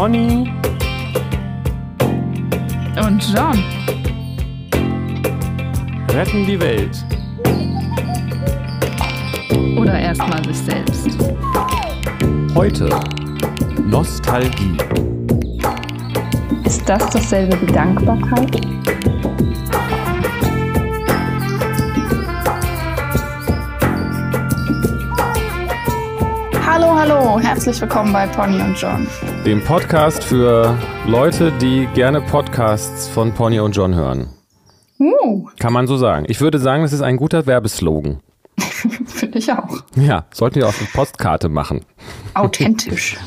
Conny und John retten die Welt. Oder erstmal sich selbst. Heute Nostalgie. Ist das dasselbe wie Dankbarkeit? Hallo, hallo, herzlich willkommen bei Pony und John. Dem Podcast für Leute, die gerne Podcasts von Pony und John hören. Uh, Kann man so sagen. Ich würde sagen, das ist ein guter Werbeslogan. finde ich auch. Ja, sollten wir auf eine Postkarte machen. Authentisch.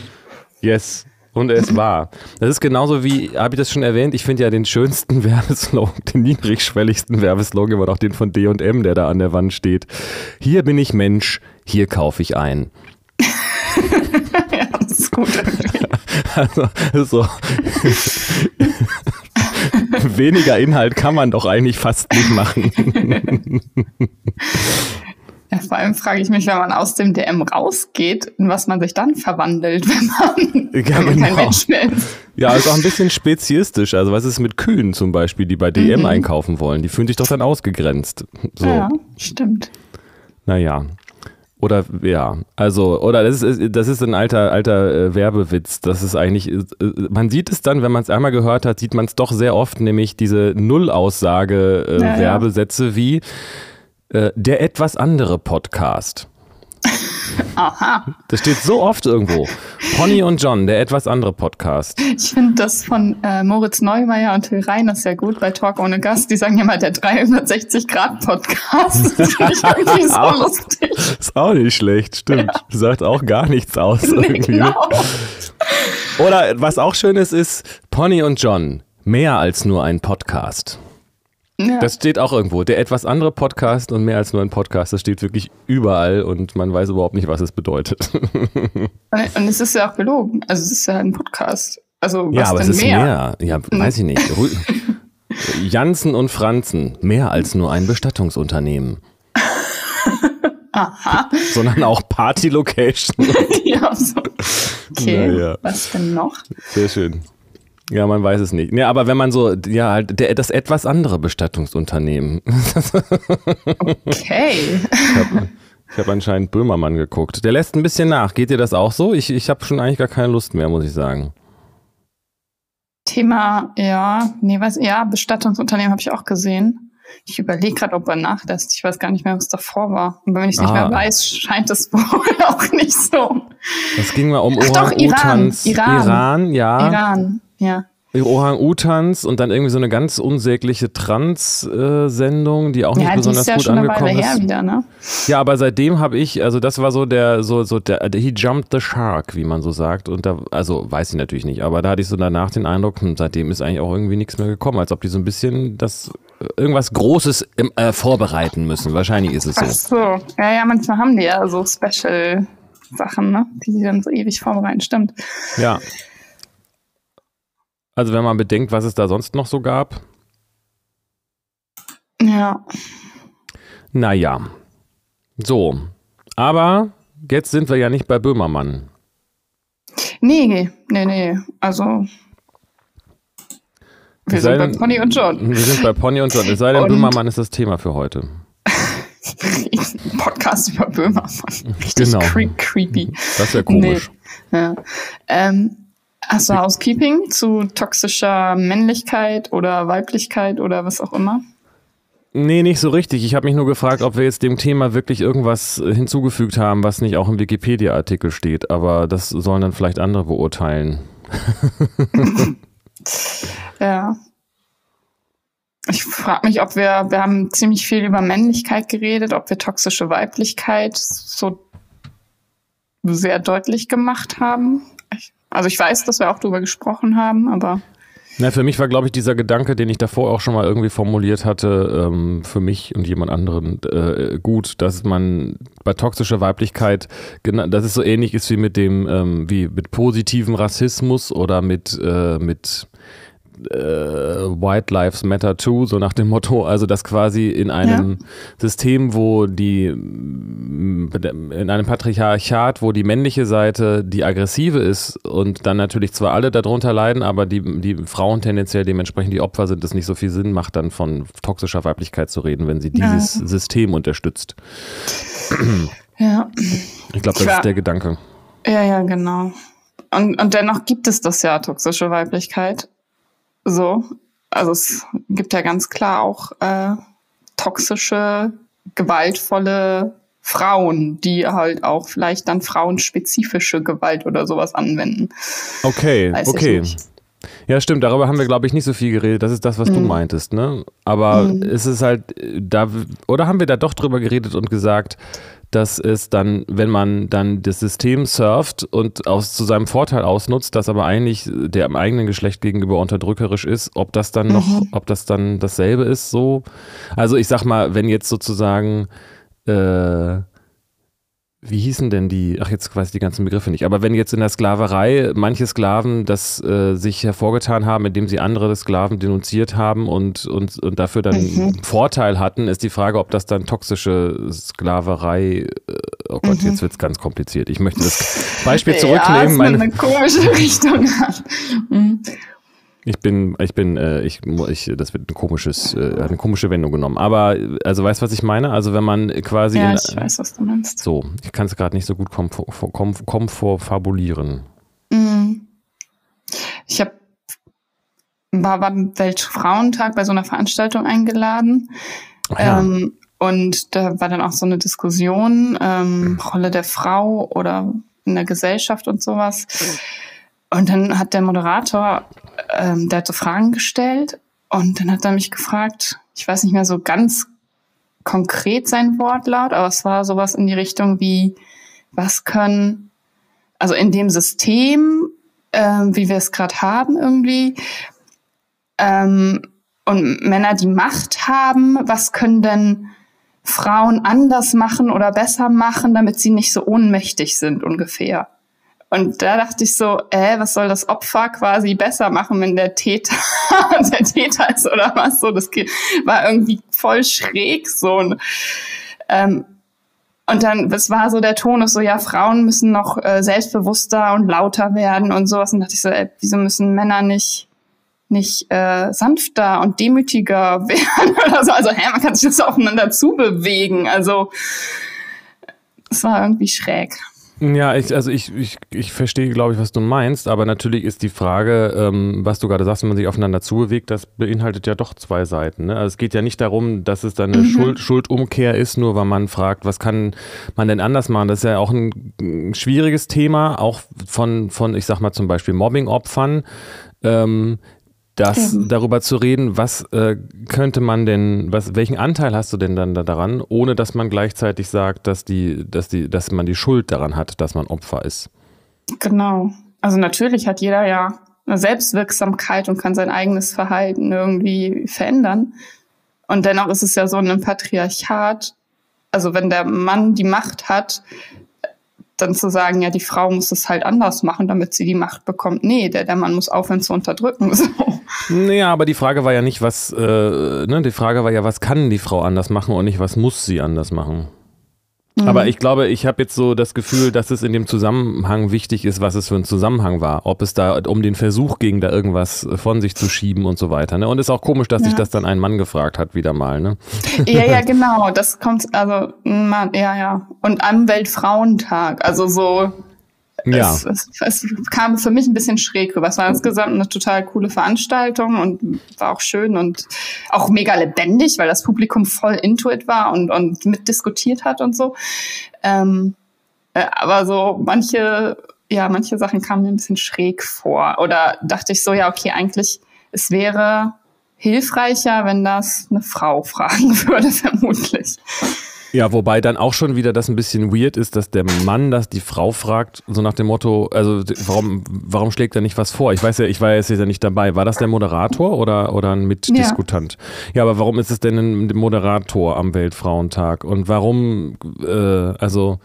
Yes. Und es war. Das ist genauso wie, habe ich das schon erwähnt, ich finde ja den schönsten Werbeslogan, den niedrigschwelligsten Werbeslogan war doch den von D&M, der da an der Wand steht. Hier bin ich Mensch, hier kaufe ich ein. ja, das ist gut. Also, so. Weniger Inhalt kann man doch eigentlich fast nicht machen. Ja, vor allem frage ich mich, wenn man aus dem DM rausgeht, in was man sich dann verwandelt, wenn man, Ja, wenn man kein genau. Mensch mehr ist. Ja, ist auch ein bisschen speziistisch. Also was ist mit Kühen zum Beispiel, die bei DM einkaufen wollen? Die fühlen sich doch dann ausgegrenzt. So, Ja, stimmt. naja. Oder ja, also, oder das ist, das ist ein alter, alter äh, Werbewitz. Das ist eigentlich, äh, man sieht es dann, wenn man es einmal gehört hat, sieht man es doch sehr oft, nämlich diese Nullaussage äh, Ja, ja. Werbesätze wie äh, der etwas andere Podcast. Aha. Das steht so oft irgendwo. Pony und John, der etwas andere Podcast. Ich finde das von äh, Moritz Neumeier und Till Reiners sehr gut bei Talk ohne Gast. Die sagen immer der 360-Grad-Podcast. Das finde ich irgendwie so Auch. lustig. Ist auch nicht schlecht, stimmt. Sagt auch gar nichts aus. Nee, irgendwie, genau. Oder was auch schön ist, ist Pony und John. Mehr als nur ein Podcast. Ja. Das steht auch irgendwo. Der etwas andere Podcast und mehr als nur ein Podcast. Das steht wirklich überall und man weiß überhaupt nicht, was es bedeutet. Und, und es ist ja auch gelogen. Also es ist ja ein Podcast. Also was ja, aber denn es ist mehr? mehr. Ja, weiß ich nicht. Janssen und Franzen. Mehr als nur ein Bestattungsunternehmen. Aha. Sondern auch Party Location. Ja, so. Okay, Naja. was denn noch? Sehr schön. Ja, man weiß es nicht. Ja, aber wenn man so, ja, halt, der, das etwas andere Bestattungsunternehmen. Okay. Ich habe hab anscheinend Böhmermann geguckt. Der lässt ein bisschen nach. Geht dir das auch so? Ich, ich habe schon eigentlich gar keine Lust mehr, muss ich sagen. Thema, ja, nee, was, ja, Bestattungsunternehmen habe ich auch gesehen. Ich überlege gerade, ob er nachlässt. Ich weiß gar nicht mehr, was davor war. Und wenn ich es nicht Ah. mehr weiß, scheint es wohl auch nicht so. Es ging mal um Ach doch, Orang-Utans. Iran. Iran. Iran, ja. Iran, ja. Orang-Utans und dann irgendwie so eine ganz unsägliche Trans-Sendung, die auch nicht Ja, besonders ist ja gut angekommen ist. wieder, ne? Ja, aber seitdem habe ich, also das war so der, so, so der, der, he jumped the shark, wie man so sagt. Und da, also weiß ich natürlich nicht, aber da hatte ich so danach den Eindruck, hm, seitdem ist eigentlich auch irgendwie nichts mehr gekommen, als ob die so ein bisschen das, äh, irgendwas Großes im, äh, vorbereiten müssen. Wahrscheinlich ist es Ach so. so. Ja, ja, manchmal haben die ja so Special-Sachen, ne? Die sie dann so ewig vorbereiten, stimmt. Ja. Also wenn man bedenkt, was es da sonst noch so gab, Ja. naja. So. Aber jetzt sind wir ja nicht bei Böhmermann. Nee, nee, nee. Also. Wir sind bei denn- Pony und John. Wir sind bei Pony und John. Es sei denn, Und- Böhmermann ist das Thema für heute. Podcast über Böhmermann. Richtig Genau. cre creepy. Das wäre komisch. Nee. Ja. Ähm, hast du Housekeeping zu toxischer Männlichkeit oder Weiblichkeit oder was auch immer? Nee, nicht so richtig. Ich habe mich nur gefragt, ob wir jetzt dem Thema wirklich irgendwas äh, hinzugefügt haben, was nicht auch im Wikipedia-Artikel steht. Aber das sollen dann vielleicht andere beurteilen. Ja. Ich frage mich, ob wir, wir haben ziemlich viel über Männlichkeit geredet, ob wir toxische Weiblichkeit so sehr deutlich gemacht haben. Also ich weiß, dass wir auch drüber gesprochen haben, aber Na, für mich war, glaube ich, dieser Gedanke, den ich davor auch schon mal irgendwie formuliert hatte, ähm, für mich und jemand anderen äh, gut, dass man bei toxischer Weiblichkeit, dass es so ähnlich ist wie mit dem, ähm, wie mit positivem Rassismus oder mit, äh, mit äh, White Lives Matter too, so nach dem Motto, also dass quasi in einem ja. System, wo die, in einem Patriarchat, wo die männliche Seite die aggressive ist und dann natürlich zwar alle darunter leiden, aber die, die Frauen tendenziell dementsprechend die Opfer sind, es nicht so viel Sinn macht, dann von toxischer Weiblichkeit zu reden, wenn sie dieses ja. System unterstützt. Ja. Ich glaube, das ist der Gedanke. Ja, ja, genau. Und, und dennoch gibt es das ja, toxische Weiblichkeit. So. Also es gibt ja ganz klar auch äh, toxische, gewaltvolle Frauen, die halt auch vielleicht dann frauenspezifische Gewalt oder sowas anwenden. Okay, Weiß okay. Ja, stimmt, darüber haben wir, glaube ich, nicht so viel geredet. Das ist das, was mhm. du meintest, ne? Aber mhm. es ist halt, da, oder haben wir da doch drüber geredet und gesagt, dass es dann, wenn man dann das System surft und aus, zu seinem Vorteil ausnutzt, das aber eigentlich der eigenen Geschlecht gegenüber unterdrückerisch ist, ob das dann noch, mhm. ob das dann dasselbe ist, so. Also ich sag mal, wenn jetzt sozusagen äh, wie hießen denn die, ach jetzt weiß ich die ganzen Begriffe nicht, aber wenn jetzt in der Sklaverei manche Sklaven das äh, sich hervorgetan haben, indem sie andere Sklaven denunziert haben und, und, und dafür dann mhm. Vorteil hatten, ist die Frage, ob das dann toxische Sklaverei, äh, oh Gott, mhm. jetzt wird es ganz kompliziert. Ich möchte das Beispiel zurücknehmen. Ja, meine, eine komische Richtung. Mhm. Ich bin, ich bin, äh, ich, ich, das wird ein komisches, äh, eine komische Wendung genommen. Aber, also weißt du, was ich meine? Also wenn man quasi. Ja, in, ich weiß, was du meinst. So, ich kann es gerade nicht so gut komfortfabulieren. Mhm. Ich habe war beim Weltfrauentag bei so einer Veranstaltung eingeladen. Ja. Ähm, und da war dann auch so eine Diskussion, ähm, Rolle der Frau oder in der Gesellschaft und sowas. Und dann hat der Moderator ähm, der hat so Fragen gestellt und dann hat er mich gefragt, ich weiß nicht mehr so ganz konkret sein Wortlaut, aber es war sowas in die Richtung wie, was können, also in dem System, ähm, wie wir es gerade haben irgendwie, ähm, und Männer, die Macht haben, was können denn Frauen anders machen oder besser machen, damit sie nicht so ohnmächtig sind ungefähr. Und da dachte ich so, äh, was soll das Opfer quasi besser machen, wenn der Täter der Täter ist oder was so? Das war irgendwie voll schräg so. Und, ähm, und dann, es war so der Ton ist so, ja, Frauen müssen noch äh, selbstbewusster und lauter werden und sowas. Und dachte ich so, ey, wieso müssen Männer nicht nicht äh, sanfter und demütiger werden oder so? Also, hä, man kann sich das aufeinander zubewegen. Also, es war irgendwie schräg. Ja, ich, also ich, ich, ich verstehe, glaube ich, was du meinst, aber natürlich ist die Frage, ähm, was du gerade sagst, wenn man sich aufeinander zubewegt, das beinhaltet ja doch zwei Seiten. Ne? Also es geht ja nicht darum, dass es dann eine mhm. Schuld, Schuldumkehr ist, nur weil man fragt, was kann man denn anders machen? Das ist ja auch ein, ein schwieriges Thema, auch von, von, ich sag mal zum Beispiel Mobbing-Opfern. Ähm, das Eben. darüber zu reden, was äh, könnte man denn, was, welchen Anteil hast du denn dann da daran, ohne dass man gleichzeitig sagt, dass die, dass die, dass man die Schuld daran hat, dass man Opfer ist. Genau. Also natürlich hat jeder ja eine Selbstwirksamkeit und kann sein eigenes Verhalten irgendwie verändern. Und dennoch ist es ja so in einem Patriarchat, also wenn der Mann die Macht hat, dann zu sagen, ja, die Frau muss es halt anders machen, damit sie die Macht bekommt. Nee, der, der Mann muss aufhören zu unterdrücken. So. Naja, aber die Frage war ja nicht, was, äh, ne, die Frage war ja, was kann die Frau anders machen und nicht, was muss sie anders machen. Mhm. Aber ich glaube, ich habe jetzt so das Gefühl, dass es in dem Zusammenhang wichtig ist, was es für ein Zusammenhang war. Ob es da um den Versuch ging, da irgendwas von sich zu schieben und so weiter. Ne? Und es ist auch komisch, dass ja. sich das dann ein Mann gefragt hat, wieder mal. Ne? Ja, ja, genau. Das kommt, also, Mann, ja, ja. Und am Weltfrauentag, also so ja. Es, es, es, kam für mich ein bisschen schräg rüber. Es war insgesamt eine total coole Veranstaltung und war auch schön und auch mega lebendig, weil das Publikum voll into it war und, und mitdiskutiert hat und so. Ähm, äh, aber so manche, ja, manche Sachen kamen mir ein bisschen schräg vor. Oder dachte ich so, ja, okay, eigentlich, es wäre hilfreicher, wenn das eine Frau fragen würde, vermutlich. Ja, wobei dann auch schon wieder das ein bisschen weird ist, dass der Mann das die Frau fragt, so nach dem Motto, also warum, warum schlägt er nicht was vor? Ich weiß ja, ich war jetzt ja nicht dabei. War das der Moderator oder, oder ein Mitdiskutant? Ja. ja, aber warum ist es denn ein Moderator am Weltfrauentag? Und warum, äh, also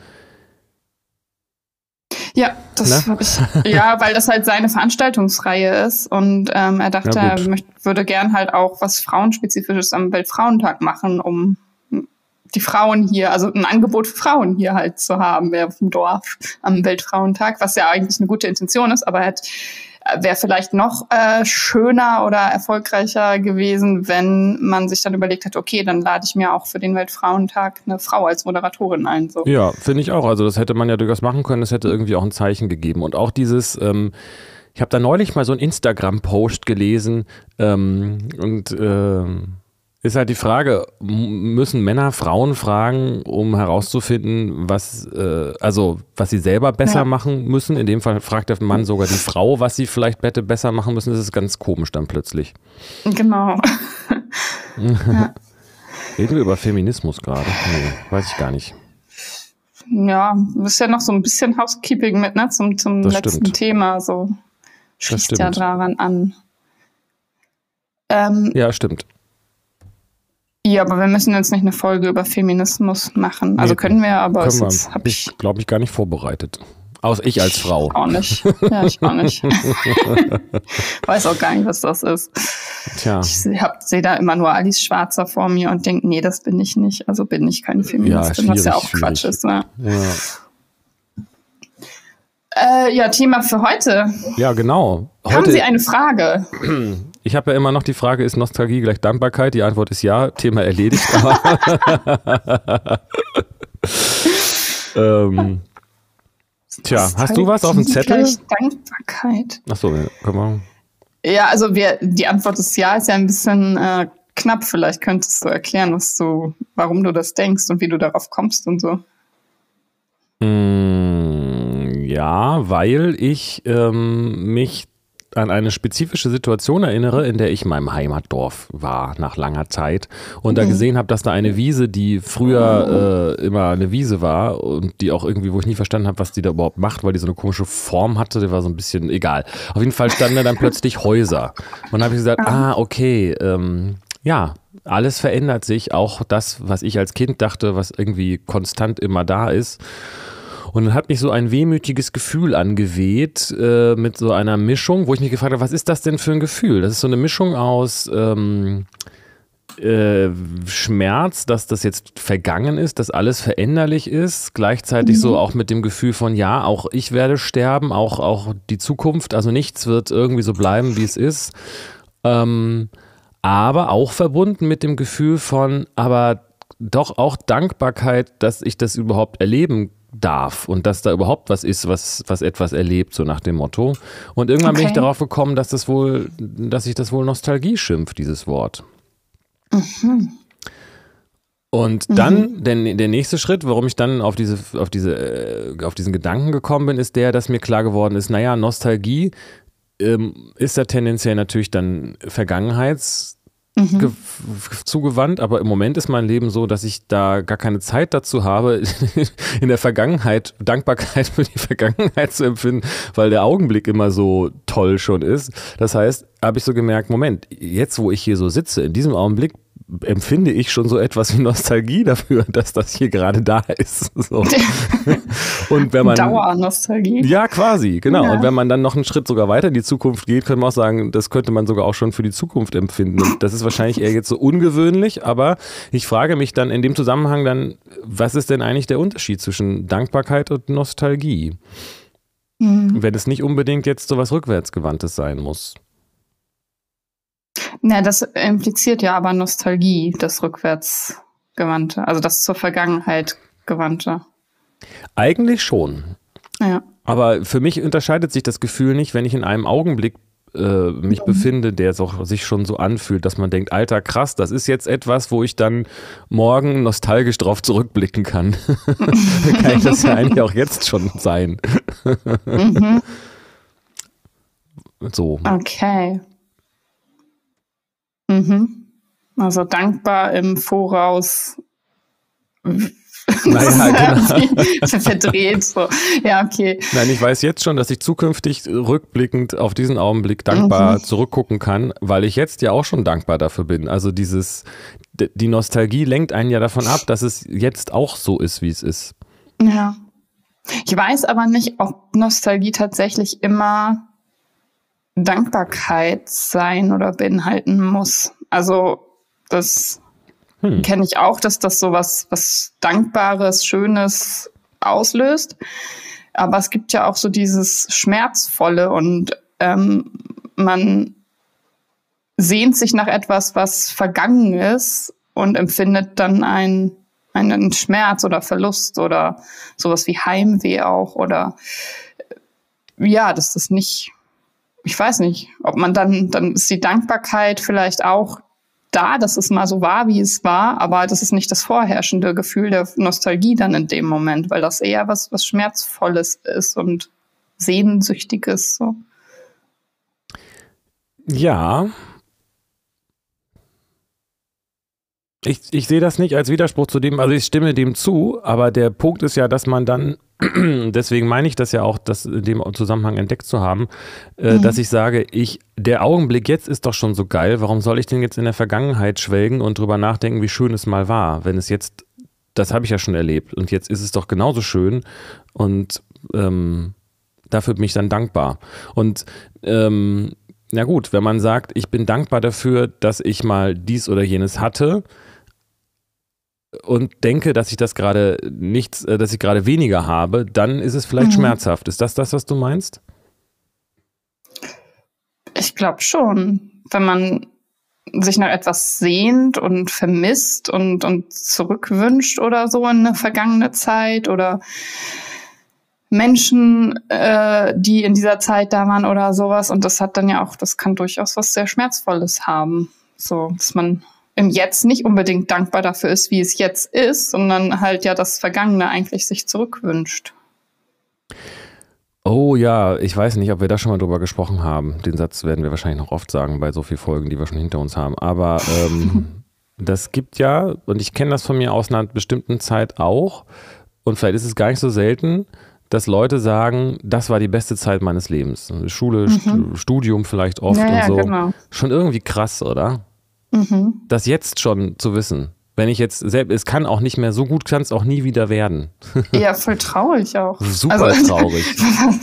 Ja, das Ne? habe ich. Ja, weil das halt seine Veranstaltungsreihe ist und ähm, er dachte, er möcht, würde gern halt auch was Frauenspezifisches am Weltfrauentag machen, um die Frauen hier, also ein Angebot für Frauen hier halt zu haben, wer auf dem Dorf am Weltfrauentag, was ja eigentlich eine gute Intention ist, aber halt wäre vielleicht noch äh, schöner oder erfolgreicher gewesen, wenn man sich dann überlegt hat, okay, dann lade ich mir auch für den Weltfrauentag eine Frau als Moderatorin ein. So. Ja, finde ich auch. Also das hätte man ja durchaus machen können. Das hätte irgendwie auch ein Zeichen gegeben. Und auch dieses, ähm, ich habe da neulich mal so einen Instagram-Post gelesen ähm, und ähm, ist halt die Frage, müssen Männer Frauen fragen, um herauszufinden, was, äh, also was sie selber besser Ja. machen müssen? In dem Fall fragt der Mann sogar die Frau, was sie vielleicht hätte besser machen müssen. Das ist ganz komisch dann plötzlich. Genau. Reden wir über Feminismus gerade? Nee, weiß ich gar nicht. Ja, ist ja noch so ein bisschen Housekeeping mit, ne, zum, zum Das letzten stimmt. Thema, so schließt ja daran an. Ähm, Ja, stimmt. Ja, aber wir müssen jetzt nicht eine Folge über Feminismus machen. Also Nee, können wir, aber Können es habe ich glaube ich gar nicht vorbereitet. Aus ich als Frau. auch nicht. Ja, ich auch nicht. Weiß auch gar nicht, was das ist. Tja. Ich sehe da immer nur Alice Schwarzer vor mir und denke, nee, das bin ich nicht. Also bin ich keine Feministin, was ja schwierig, auch Quatsch schwierig. ist. Ne? Ja, Äh, ja, Thema für heute. ja genau. Haben Sie Heute, eine Frage? ich habe ja immer noch die Frage, ist Nostalgie gleich Dankbarkeit? Die Antwort ist ja, Thema erledigt. Aber ähm, tja, hast du was auf dem Zettel? Gleich Dankbarkeit. Achso, ja, können wir. Ja, also wir, die Antwort ist ja, ist ja ein bisschen äh, knapp. Vielleicht könntest du erklären, was du, warum du das denkst und wie du darauf kommst und so. Mm, ja, weil ich ähm, mich an eine spezifische Situation erinnere, in der ich in meinem Heimatdorf war nach langer Zeit und da gesehen habe, dass da eine Wiese, die früher äh, immer eine Wiese war und die auch irgendwie, wo ich nie verstanden habe, was die da überhaupt macht, weil die so eine komische Form hatte, die war so ein bisschen egal. Auf jeden Fall standen da dann plötzlich Häuser und dann habe ich gesagt, ah okay, ähm, ja, alles verändert sich, auch das, was ich als Kind dachte, was irgendwie konstant immer da ist. Und dann hat mich so ein wehmütiges Gefühl angeweht äh, mit so einer Mischung, wo ich mich gefragt habe, was ist das denn für ein Gefühl? Das ist so eine Mischung aus ähm, äh, Schmerz, dass das jetzt vergangen ist, dass alles veränderlich ist, gleichzeitig so auch mit dem Gefühl von, ja, auch ich werde sterben, auch, auch die Zukunft, also nichts wird irgendwie so bleiben, wie es ist. Ähm, aber auch verbunden mit dem Gefühl von, aber doch auch Dankbarkeit, dass ich das überhaupt erleben darf und dass da überhaupt was ist, was, was etwas erlebt, so nach dem Motto. Und irgendwann bin ich Okay. darauf gekommen, dass das wohl, dass ich das wohl Nostalgie schimpft, dieses Wort. Und dann, der, der nächste Schritt, warum ich dann auf diese, auf diese, äh, auf diesen Gedanken gekommen bin, ist der, dass mir klar geworden ist, naja, Nostalgie ähm, ist ja tendenziell natürlich dann Vergangenheits, f- zugewandt, aber im Moment ist mein Leben so, dass ich da gar keine Zeit dazu habe, in der Vergangenheit Dankbarkeit für die Vergangenheit zu empfinden, weil der Augenblick immer so toll schon ist. Das heißt, habe ich so gemerkt, Moment, jetzt wo ich hier so sitze, in diesem Augenblick empfinde ich schon so etwas wie Nostalgie dafür, dass das hier gerade da ist. So. Und wenn man Dauernostalgie. ja, quasi, genau. Ja. Und wenn man dann noch einen Schritt sogar weiter in die Zukunft geht, könnte man auch sagen, das könnte man sogar auch schon für die Zukunft empfinden. Und das ist wahrscheinlich eher jetzt so ungewöhnlich, aber ich frage mich dann in dem Zusammenhang dann, was ist denn eigentlich der Unterschied zwischen Dankbarkeit und Nostalgie? Mhm. Wenn es nicht unbedingt jetzt so was Rückwärtsgewandtes sein muss. Na, das impliziert ja aber Nostalgie, das Rückwärtsgewandte, also das zur Vergangenheit gewandte. Eigentlich schon. Ja. Aber für mich unterscheidet sich das Gefühl nicht, wenn ich in einem Augenblick äh, mich befinde, der so, sich schon so anfühlt, dass man denkt, alter krass, das ist jetzt etwas, wo ich dann morgen nostalgisch drauf zurückblicken kann. kann ich das ja eigentlich auch jetzt schon sein. Mhm. So. Okay. Mhm. Also dankbar im Voraus. Naja, genau. Verdreht so. Ja, okay. Nein, ich weiß jetzt schon, dass ich zukünftig rückblickend auf diesen Augenblick dankbar Mhm. zurückgucken kann, weil ich jetzt ja auch schon dankbar dafür bin. Also dieses, die Nostalgie lenkt einen ja davon ab, dass es jetzt auch so ist, wie es ist. Ja. Ich weiß aber nicht, ob Nostalgie tatsächlich immer Dankbarkeit sein oder beinhalten muss. Also das hm. kenne ich auch, dass das so was, was Dankbares, Schönes auslöst. Aber es gibt ja auch so dieses Schmerzvolle und ähm, man sehnt sich nach etwas, was vergangen ist und empfindet dann ein, einen Schmerz oder Verlust oder sowas wie Heimweh auch oder ja, dass das nicht, ich weiß nicht, ob man dann, dann ist die Dankbarkeit vielleicht auch da, dass es mal so war, wie es war, aber das ist nicht das vorherrschende Gefühl der Nostalgie dann in dem Moment, weil das eher was, was Schmerzvolles ist und Sehnsüchtiges. So. Ja. Ich, ich sehe das nicht als Widerspruch zu dem, also ich stimme dem zu, aber der Punkt ist ja, dass man dann deswegen meine ich das ja auch, das in dem Zusammenhang entdeckt zu haben, äh, mhm. dass ich sage, ich, der Augenblick jetzt ist doch schon so geil, warum soll ich denn jetzt in der Vergangenheit schwelgen und drüber nachdenken, wie schön es mal war, wenn es jetzt, das habe ich ja schon erlebt und jetzt ist es doch genauso schön und ähm, dafür bin ich dann dankbar. Und ähm, na gut, wenn man sagt, ich bin dankbar dafür, dass ich mal dies oder jenes hatte, und denke, dass ich das gerade nichts, äh, dass ich gerade weniger habe, dann ist es vielleicht mhm. schmerzhaft. Ist das das, was du meinst? Ich glaube schon. Wenn man sich nach etwas sehnt und vermisst und, und zurückwünscht oder so in eine vergangene Zeit oder Menschen, äh, die in dieser Zeit da waren oder sowas. Und das hat dann ja auch, das kann durchaus was sehr Schmerzvolles haben. So, dass man im Jetzt nicht unbedingt dankbar dafür ist, wie es jetzt ist, sondern halt ja das Vergangene eigentlich sich zurückwünscht. Oh ja, ich weiß nicht, ob wir da schon mal drüber gesprochen haben. Den Satz werden wir wahrscheinlich noch oft sagen bei so vielen Folgen, die wir schon hinter uns haben. Aber ähm, das gibt ja, und ich kenne das von mir aus einer bestimmten Zeit auch, und vielleicht ist es gar nicht so selten, dass Leute sagen, das war die beste Zeit meines Lebens. Schule, mhm. Studium vielleicht oft ja, und so. Genau. Schon irgendwie krass, oder? Mhm. Das jetzt schon zu wissen. Wenn ich jetzt selbst, es kann auch nicht mehr so gut, kann es auch nie wieder werden. Ja, voll traurig auch. Super also, traurig.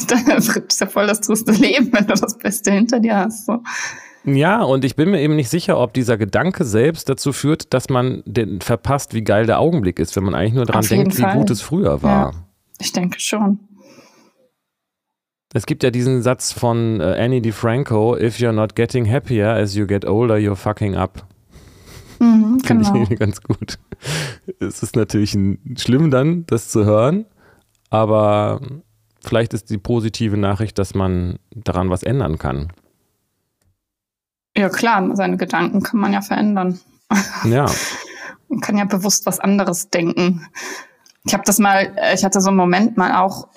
das ist ja voll das triste Leben, wenn du das Beste hinter dir hast. So. Ja, und ich bin mir eben nicht sicher, ob dieser Gedanke selbst dazu führt, dass man den verpasst, wie geil der Augenblick ist, wenn man eigentlich nur daran denkt, Fall. wie gut es früher war. Ja, ich denke schon. Es gibt ja diesen Satz von äh, Annie DiFranco, if you're not getting happier as you get older, you're fucking up. Mhm, Finde genau. ich ganz gut. Es ist natürlich ein, schlimm dann, das zu hören, aber vielleicht ist die positive Nachricht, dass man daran was ändern kann. Ja klar, seine Gedanken kann man ja verändern. Ja. man kann ja bewusst was anderes denken. Ich habe das mal, äh, ich hatte so einen Moment mal auch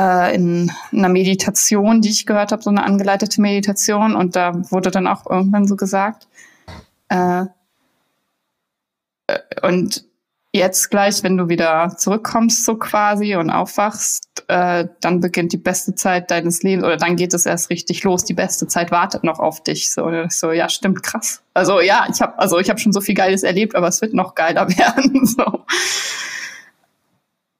äh, in einer Meditation, die ich gehört habe, so eine angeleitete Meditation. Und da wurde dann auch irgendwann so gesagt, äh, äh, und jetzt gleich, wenn du wieder zurückkommst, so quasi und aufwachst, äh, dann beginnt die beste Zeit deines Lebens oder dann geht es erst richtig los. Die beste Zeit wartet noch auf dich. So, so ja, stimmt, krass. Also ja, ich habe also ich habe schon so viel Geiles erlebt, aber es wird noch geiler werden. So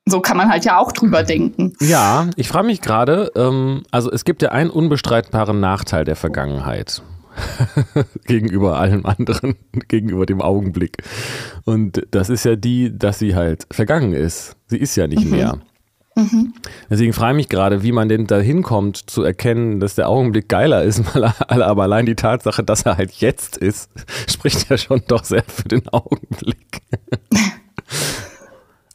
so kann man halt ja auch drüber denken. Ja, ich frage mich gerade, ähm, also es gibt ja einen unbestreitbaren Nachteil der Vergangenheit. gegenüber allem anderen, gegenüber dem Augenblick. Und das ist ja die, dass sie halt vergangen ist. Sie ist ja nicht mhm. mehr. Mhm. Deswegen frage ich mich gerade, wie man denn da hinkommt, zu erkennen, dass der Augenblick geiler ist, aber allein die Tatsache, dass er halt jetzt ist, spricht ja schon doch sehr für den Augenblick.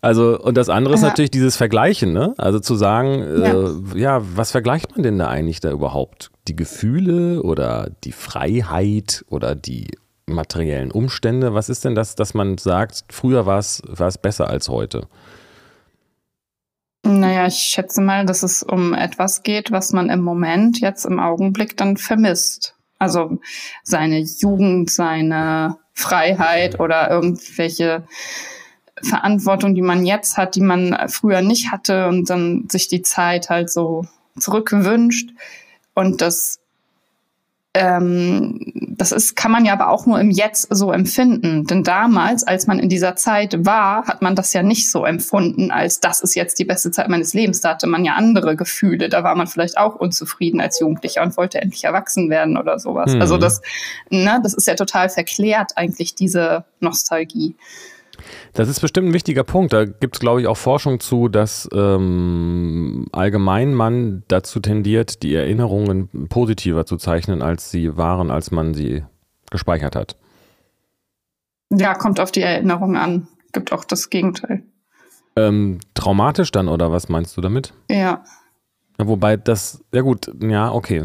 Also, und das andere ist ja. natürlich dieses Vergleichen, ne? Also zu sagen, ja. Äh, ja, was vergleicht man denn da eigentlich da überhaupt? Die Gefühle oder die Freiheit oder die materiellen Umstände? Was ist denn das, dass man sagt, früher war es, war es besser als heute? Naja, ich schätze mal, dass es um etwas geht, was man im Moment, jetzt im Augenblick dann vermisst. Also seine Jugend, seine Freiheit oder irgendwelche Verantwortung, die man jetzt hat, die man früher nicht hatte und dann sich die Zeit halt so zurückwünscht. Und das ähm, das ist, kann man ja aber auch nur im Jetzt so empfinden. Denn damals, als man in dieser Zeit war, hat man das ja nicht so empfunden, als das ist jetzt die beste Zeit meines Lebens. Da hatte man ja andere Gefühle. Da war man vielleicht auch unzufrieden als Jugendlicher und wollte endlich erwachsen werden oder sowas. Mhm. Also das, ne, das ist ja total verklärt eigentlich, diese Nostalgie. Das ist bestimmt ein wichtiger Punkt. Da gibt es, glaube ich, auch Forschung zu, dass ähm, allgemein man dazu tendiert, die Erinnerungen positiver zu zeichnen, als sie waren, als man sie gespeichert hat. Ja, kommt auf die Erinnerung an. Gibt auch das Gegenteil. Ähm, traumatisch dann, oder was meinst du damit? Ja. ja. Wobei das, ja gut, ja, okay.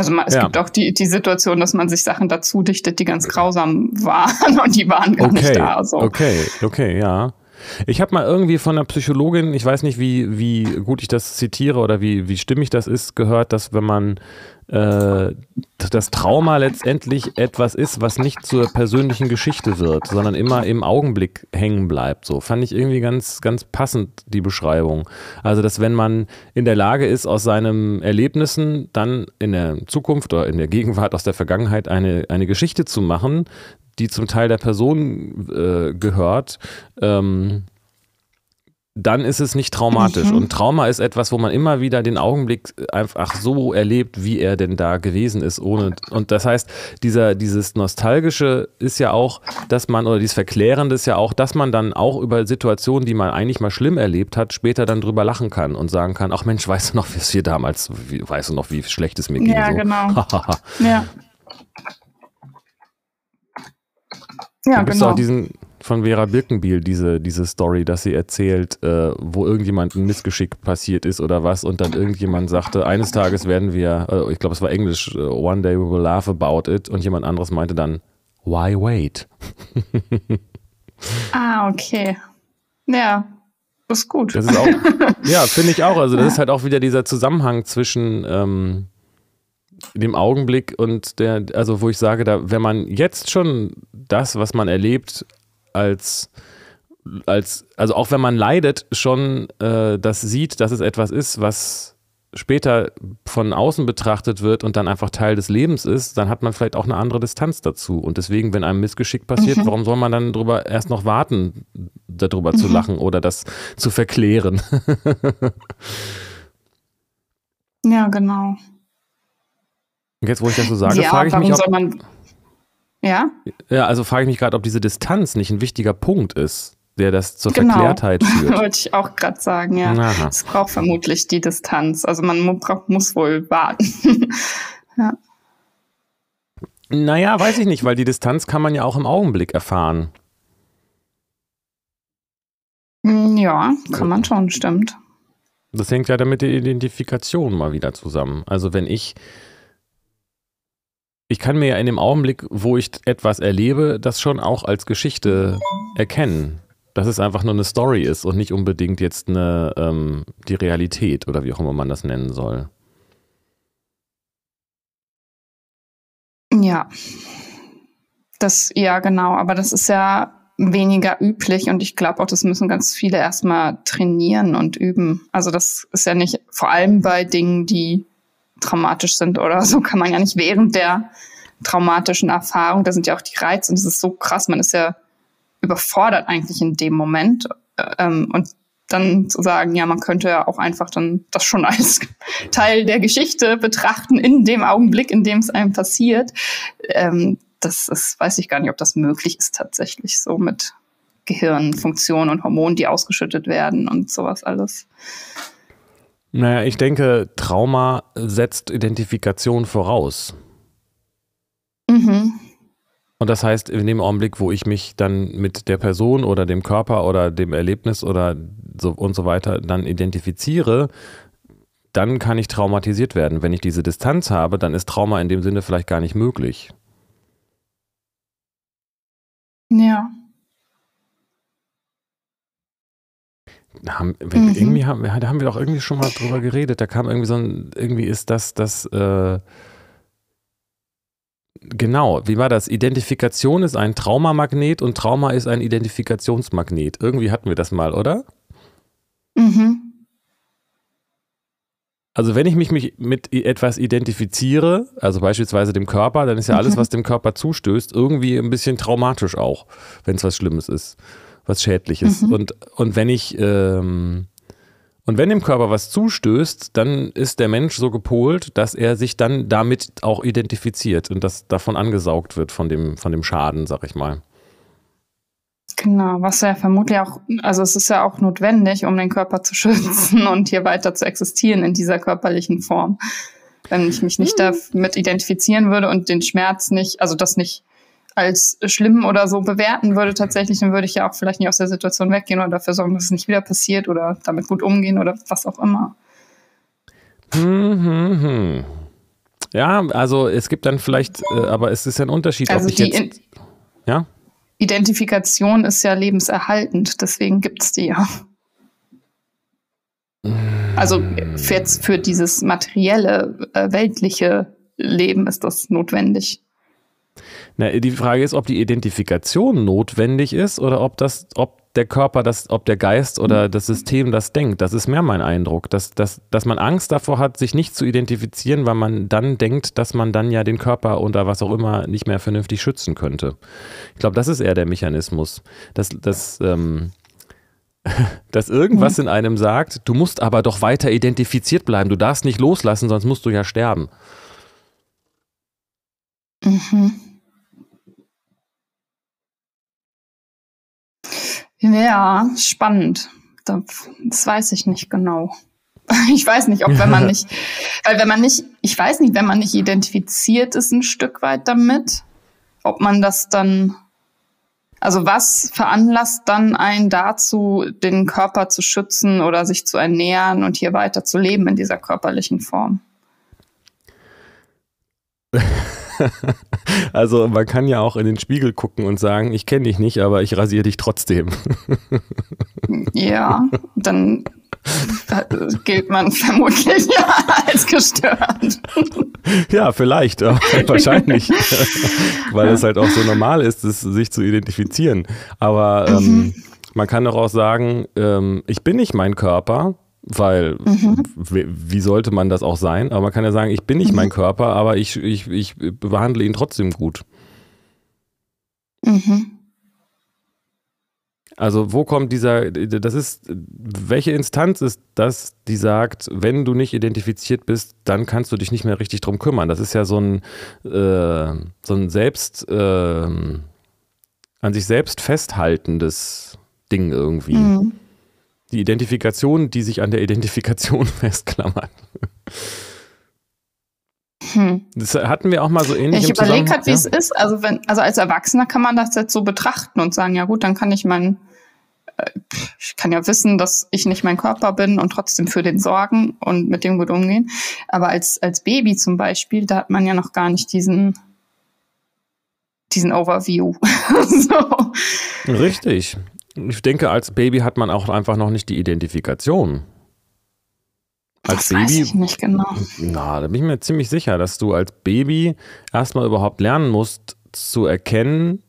Also es ja. gibt auch die, die Situation, dass man sich Sachen dazu dichtet, die ganz grausam waren und die waren gar okay. nicht da. So. Okay, okay, ja. Ich habe mal irgendwie von einer Psychologin, ich weiß nicht, wie, wie gut ich das zitiere oder wie, wie stimmig das ist, gehört, dass wenn man äh, das Trauma letztendlich etwas ist, was nicht zur persönlichen Geschichte wird, sondern immer im Augenblick hängen bleibt. So fand ich irgendwie ganz, ganz passend die Beschreibung. Also, dass wenn man in der Lage ist, aus seinen Erlebnissen dann in der Zukunft oder in der Gegenwart aus der Vergangenheit eine, eine Geschichte zu machen, die zum Teil der Person äh, gehört, ähm, dann ist es nicht traumatisch. Mhm. Und Trauma ist etwas, wo man immer wieder den Augenblick einfach so erlebt, wie er denn da gewesen ist, ohne. Und das heißt, dieser, dieses Nostalgische ist ja auch, dass man, oder dieses Verklärende ist ja auch, dass man dann auch über Situationen, die man eigentlich mal schlimm erlebt hat, später dann drüber lachen kann und sagen kann, ach Mensch, weißt du noch, wie es hier damals, wie, weißt du noch, wie schlecht es mir ging? Ja, so. genau. ja. Ja, du genau. auch diesen von Vera Birkenbiel, diese, diese Story, dass sie erzählt, äh, wo irgendjemand ein Missgeschick passiert ist oder was und dann irgendjemand sagte, eines Tages werden wir, äh, ich glaube es war Englisch, uh, one day we will laugh about it und jemand anderes meinte dann, why wait? ah, okay. Ja, ist gut. Das ist auch, ja, finde ich auch. Also das ist halt auch wieder dieser Zusammenhang zwischen ähm, dem Augenblick und der, also wo ich sage, da, wenn man jetzt schon das, was man erlebt, als als, also auch wenn man leidet, schon äh, das sieht, dass es etwas ist, was später von außen betrachtet wird und dann einfach Teil des Lebens ist, dann hat man vielleicht auch eine andere Distanz dazu. Und deswegen, wenn einem Missgeschick passiert, mhm. warum soll man dann drüber erst noch warten, darüber mhm. zu lachen oder das zu verklären? ja, genau. Und jetzt, wo ich das so sage, ja, frage ich mich, ob, man, ja? Ja, also frage ich mich gerade, ob diese Distanz nicht ein wichtiger Punkt ist, der das zur genau. Verklärtheit führt. Wollte ich auch gerade sagen, ja. Aha. Es braucht vermutlich die Distanz. Also man muss wohl warten. ja. Naja, weiß ich nicht, weil die Distanz kann man ja auch im Augenblick erfahren. Hm, ja, kann man schon, stimmt. Das hängt ja damit der Identifikation mal wieder zusammen. Also wenn ich ich kann mir ja in dem Augenblick, wo ich etwas erlebe, das schon auch als Geschichte erkennen. Dass es einfach nur eine Story ist und nicht unbedingt jetzt eine, ähm, die Realität oder wie auch immer man das nennen soll. Ja. Das, ja, genau. Aber das ist ja weniger üblich und ich glaube auch, das müssen ganz viele erstmal trainieren und üben. Also das ist ja nicht, vor allem bei Dingen, die traumatisch sind oder so, kann man ja nicht während der traumatischen Erfahrung, da sind ja auch die Reize und es ist so krass, man ist ja überfordert eigentlich in dem Moment ähm, und dann zu sagen, ja, man könnte ja auch einfach dann das schon als Teil der Geschichte betrachten in dem Augenblick, in dem es einem passiert. Ähm, das ist, weiß ich gar nicht, ob das möglich ist tatsächlich so mit Gehirnfunktionen und Hormonen, die ausgeschüttet werden und sowas alles. Naja, ich denke, Trauma setzt Identifikation voraus. Mhm. Und das heißt, in dem Augenblick, wo ich mich dann mit der Person oder dem Körper oder dem Erlebnis oder so und so weiter dann identifiziere, dann kann ich traumatisiert werden. Wenn ich diese Distanz habe, dann ist Trauma in dem Sinne vielleicht gar nicht möglich. Ja. Haben, mhm. Irgendwie haben, da haben wir doch irgendwie schon mal drüber geredet. Da kam irgendwie so ein, irgendwie ist das, das, äh, genau, wie war das? Identifikation ist ein Traumamagnet und Trauma ist ein Identifikationsmagnet. Irgendwie hatten wir das mal, oder? Mhm. also wenn ich mich, mich mit etwas identifiziere, also beispielsweise dem Körper, dann ist ja alles, mhm. was dem Körper zustößt, irgendwie ein bisschen traumatisch auch, wenn es was Schlimmes ist, was Schädliches. Mhm. Und, und wenn ich ähm, und wenn dem Körper was zustößt, dann ist der Mensch so gepolt, dass er sich dann damit auch identifiziert und das davon angesaugt wird, von dem, von dem Schaden, sag ich mal. Genau, was ja vermutlich auch, also es ist ja auch notwendig, um den Körper zu schützen und hier weiter zu existieren in dieser körperlichen Form. Wenn ich mich nicht mhm. damit identifizieren würde und den Schmerz nicht, also das nicht als schlimm oder so bewerten würde tatsächlich, dann würde ich ja auch vielleicht nicht aus der Situation weggehen oder dafür sorgen, dass es nicht wieder passiert oder damit gut umgehen oder was auch immer. Hm, hm, hm. Ja, also es gibt dann vielleicht, äh, aber es ist ja ein Unterschied, also ob ich jetzt, ja? Identifikation ist ja lebenserhaltend, deswegen gibt es die ja. Also jetzt für dieses materielle, äh, weltliche Leben ist das notwendig. Na, die Frage ist, ob die Identifikation notwendig ist oder ob das, ob der Körper, das, ob der Geist oder das System das denkt. Das ist mehr mein Eindruck, dass, dass, dass man Angst davor hat, sich nicht zu identifizieren, weil man dann denkt, dass man dann ja den Körper oder was auch immer nicht mehr vernünftig schützen könnte. Ich glaube, das ist eher der Mechanismus. Dass, dass, ähm, dass irgendwas mhm. in einem sagt, du musst aber doch weiter identifiziert bleiben, du darfst nicht loslassen, sonst musst du ja sterben. Mhm. Ja, spannend. Das weiß ich nicht genau. Ich weiß nicht, ob wenn man nicht, weil wenn man nicht, ich weiß nicht, wenn man nicht identifiziert ist ein Stück weit damit, ob man das dann, also was veranlasst dann einen dazu, den Körper zu schützen oder sich zu ernähren und hier weiter zu leben in dieser körperlichen Form? also man kann ja auch in den Spiegel gucken und sagen, ich kenne dich nicht, aber ich rasiere dich trotzdem. ja, dann gilt man vermutlich als gestört. Ja, vielleicht, wahrscheinlich, weil es halt auch so normal ist, es, sich zu identifizieren. Aber ähm, mhm. man kann doch auch sagen, ähm, ich bin nicht mein Körper, weil mhm. wie sollte man das auch sein? Aber man kann ja sagen, ich bin nicht mhm. mein Körper, aber ich, ich, ich behandle ihn trotzdem gut. Mhm. Also wo kommt dieser, das ist, welche Instanz ist das, die sagt, wenn du nicht identifiziert bist, dann kannst du dich nicht mehr richtig drum kümmern. Das ist ja so ein, äh, so ein selbst, äh, an sich selbst festhaltendes Ding irgendwie. Mhm. Die Identifikation, die sich an der Identifikation festklammert. Hm. Das hatten wir auch mal so ähnlich. Ich überlege gerade, wie ja? es ist. Also, wenn, also als Erwachsener kann man das jetzt so betrachten und sagen, ja gut, dann kann ich mein, äh, ich kann ja wissen, dass ich nicht mein Körper bin und trotzdem für den sorgen und mit dem gut umgehen. Aber als, als Baby zum Beispiel, da hat man ja noch gar nicht diesen, diesen Overview. so. Richtig. Ich denke, als Baby hat man auch einfach noch nicht die Identifikation. Als das Baby. Weiß ich nicht genau. Na, da bin ich mir ziemlich sicher, dass du als Baby erstmal überhaupt lernen musst, zu erkennen,